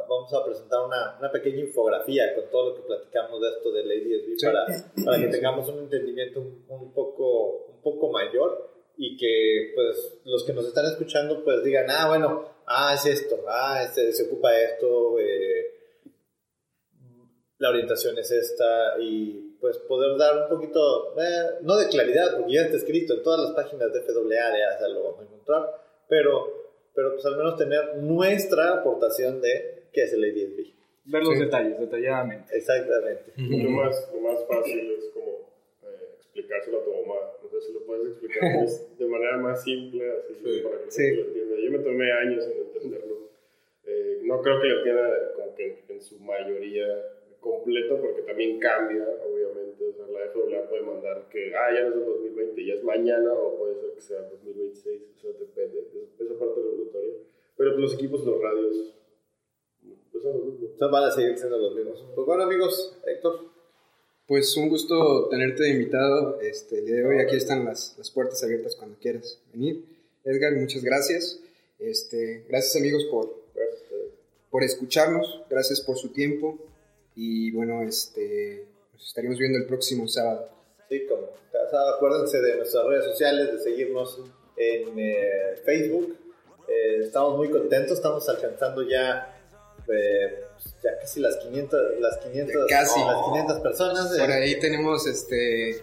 vamos a presentar una, una pequeña infografía con todo lo que platicamos de esto de Lady SB sí. para, para que tengamos un entendimiento un, un, poco, un poco mayor y que pues los que nos están escuchando pues digan, ah, bueno, ah, es esto, ah, este, se ocupa esto, eh, la orientación es esta y pues poder dar un poquito, eh, no de claridad, porque ya está escrito en todas las páginas de FAA, ya se lo vamos a encontrar, pero, pero pues al menos tener nuestra aportación de qué es el ADSB. Ver los sí. detalles, detalladamente. Exactamente. Lo, más, lo más fácil es como eh, explicárselo a tu mamá. No sé si lo puedes explicar pues, de manera más simple, así sí. para que sí. lo entienda. Yo me tomé años en entenderlo. Eh, no creo que lo entienda como que en, en su mayoría completo porque también cambia, obviamente. O sea, la FAA puede mandar que, ah, ya no es el 2020, ya es mañana, o puede ser que sea 2026, o sea, depende, esa parte regulatoria. Pero los equipos, los radios, pues son los mismos. Van a seguir siendo los mismos. Pues bueno, amigos, Héctor. Pues un gusto tenerte invitado este, el día de hoy. Aquí están las, las puertas abiertas cuando quieras venir. Edgar, muchas gracias. Este, gracias amigos por, por escucharnos, gracias por su tiempo. Y bueno, este, nos estaríamos viendo el próximo sábado. Sí, como cada sábado, acuérdense de nuestras redes sociales, de seguirnos en eh, Facebook. Eh, estamos muy contentos, estamos alcanzando ya, eh, ya casi las 500, las 500, casi. No, las 500 personas. Por ahí tenemos este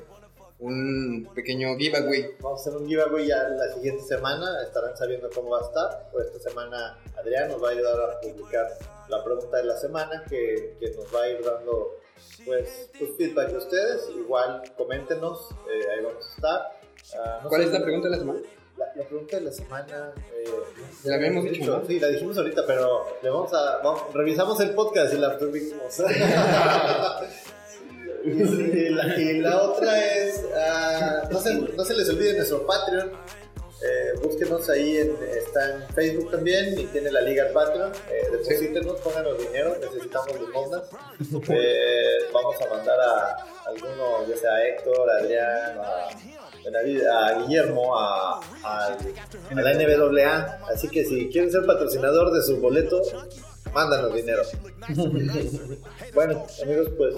un pequeño giveaway. Vamos a hacer un giveaway ya la siguiente semana, estarán sabiendo cómo va a estar. Por esta semana Adrián nos va a ayudar a publicar la pregunta de la semana que, que nos va a ir dando pues, pues feedback de ustedes. Igual coméntenos, eh, ahí vamos a estar. Uh, no ¿Cuál sé, es la pregunta de la semana? La, la pregunta de la semana. Eh, la habíamos dicho. dicho ¿no? Sí, la dijimos ahorita, pero le vamos a. Vamos, revisamos el podcast y la tuvimos. [LAUGHS] [LAUGHS] y, la, otra es. Uh, no, se, no se les olvide nuestro Patreon. Eh, búsquenos ahí, en, está en Facebook también y tiene la liga Patreon. Eh, deposítenos, sí. pónganos dinero, necesitamos limosnas. Eh, vamos a mandar a alguno, ya sea a Héctor, a Adrián, a, Guillermo, a, a, a la NWA. Así que si quieren ser patrocinador de su boleto, mándanos dinero. [LAUGHS] bueno, amigos, pues,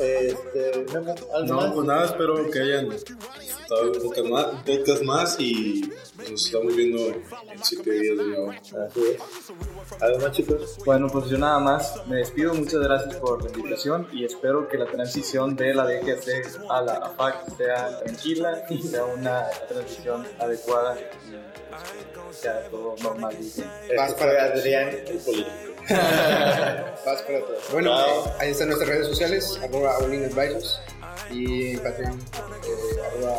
este, ¿algo no, más? pues nada, espero que hayan disfrutado un podcast más, un podcast más y nos estamos viendo en siete días de nuevo. Así es. ¿Algo más, chicos? Bueno, pues yo nada más me despido. Muchas gracias por la invitación y espero que la transición de la DGC a la AFAC sea tranquila y sea una transición adecuada y sea todo normal. Vas para Adrián, el político. [LAUGHS] Vas para todo. Bueno, wow. ahí están nuestras redes sociales, arroba Advisors y en Patreon, eh, arroba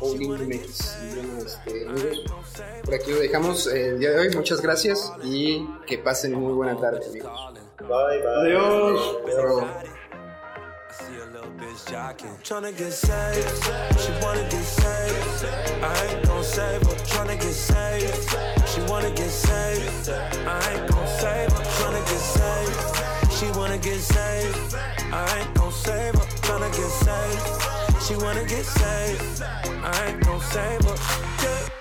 OwlingMX. Bueno, este, amigos, por aquí lo dejamos el día de hoy. Muchas gracias y que pasen muy buena tarde, amigos. Bye, bye. Adiós. Hasta luego. Jocking. Tryna get saved, she wanna get saved. I ain't gon' save her. Tryna get saved, she wanna get saved. I ain't gon' save her. Tryna get saved, she wanna get saved. I ain't gon' save her. Tryna get saved. She wanna get saved. I ain't gon' save her. Yeah.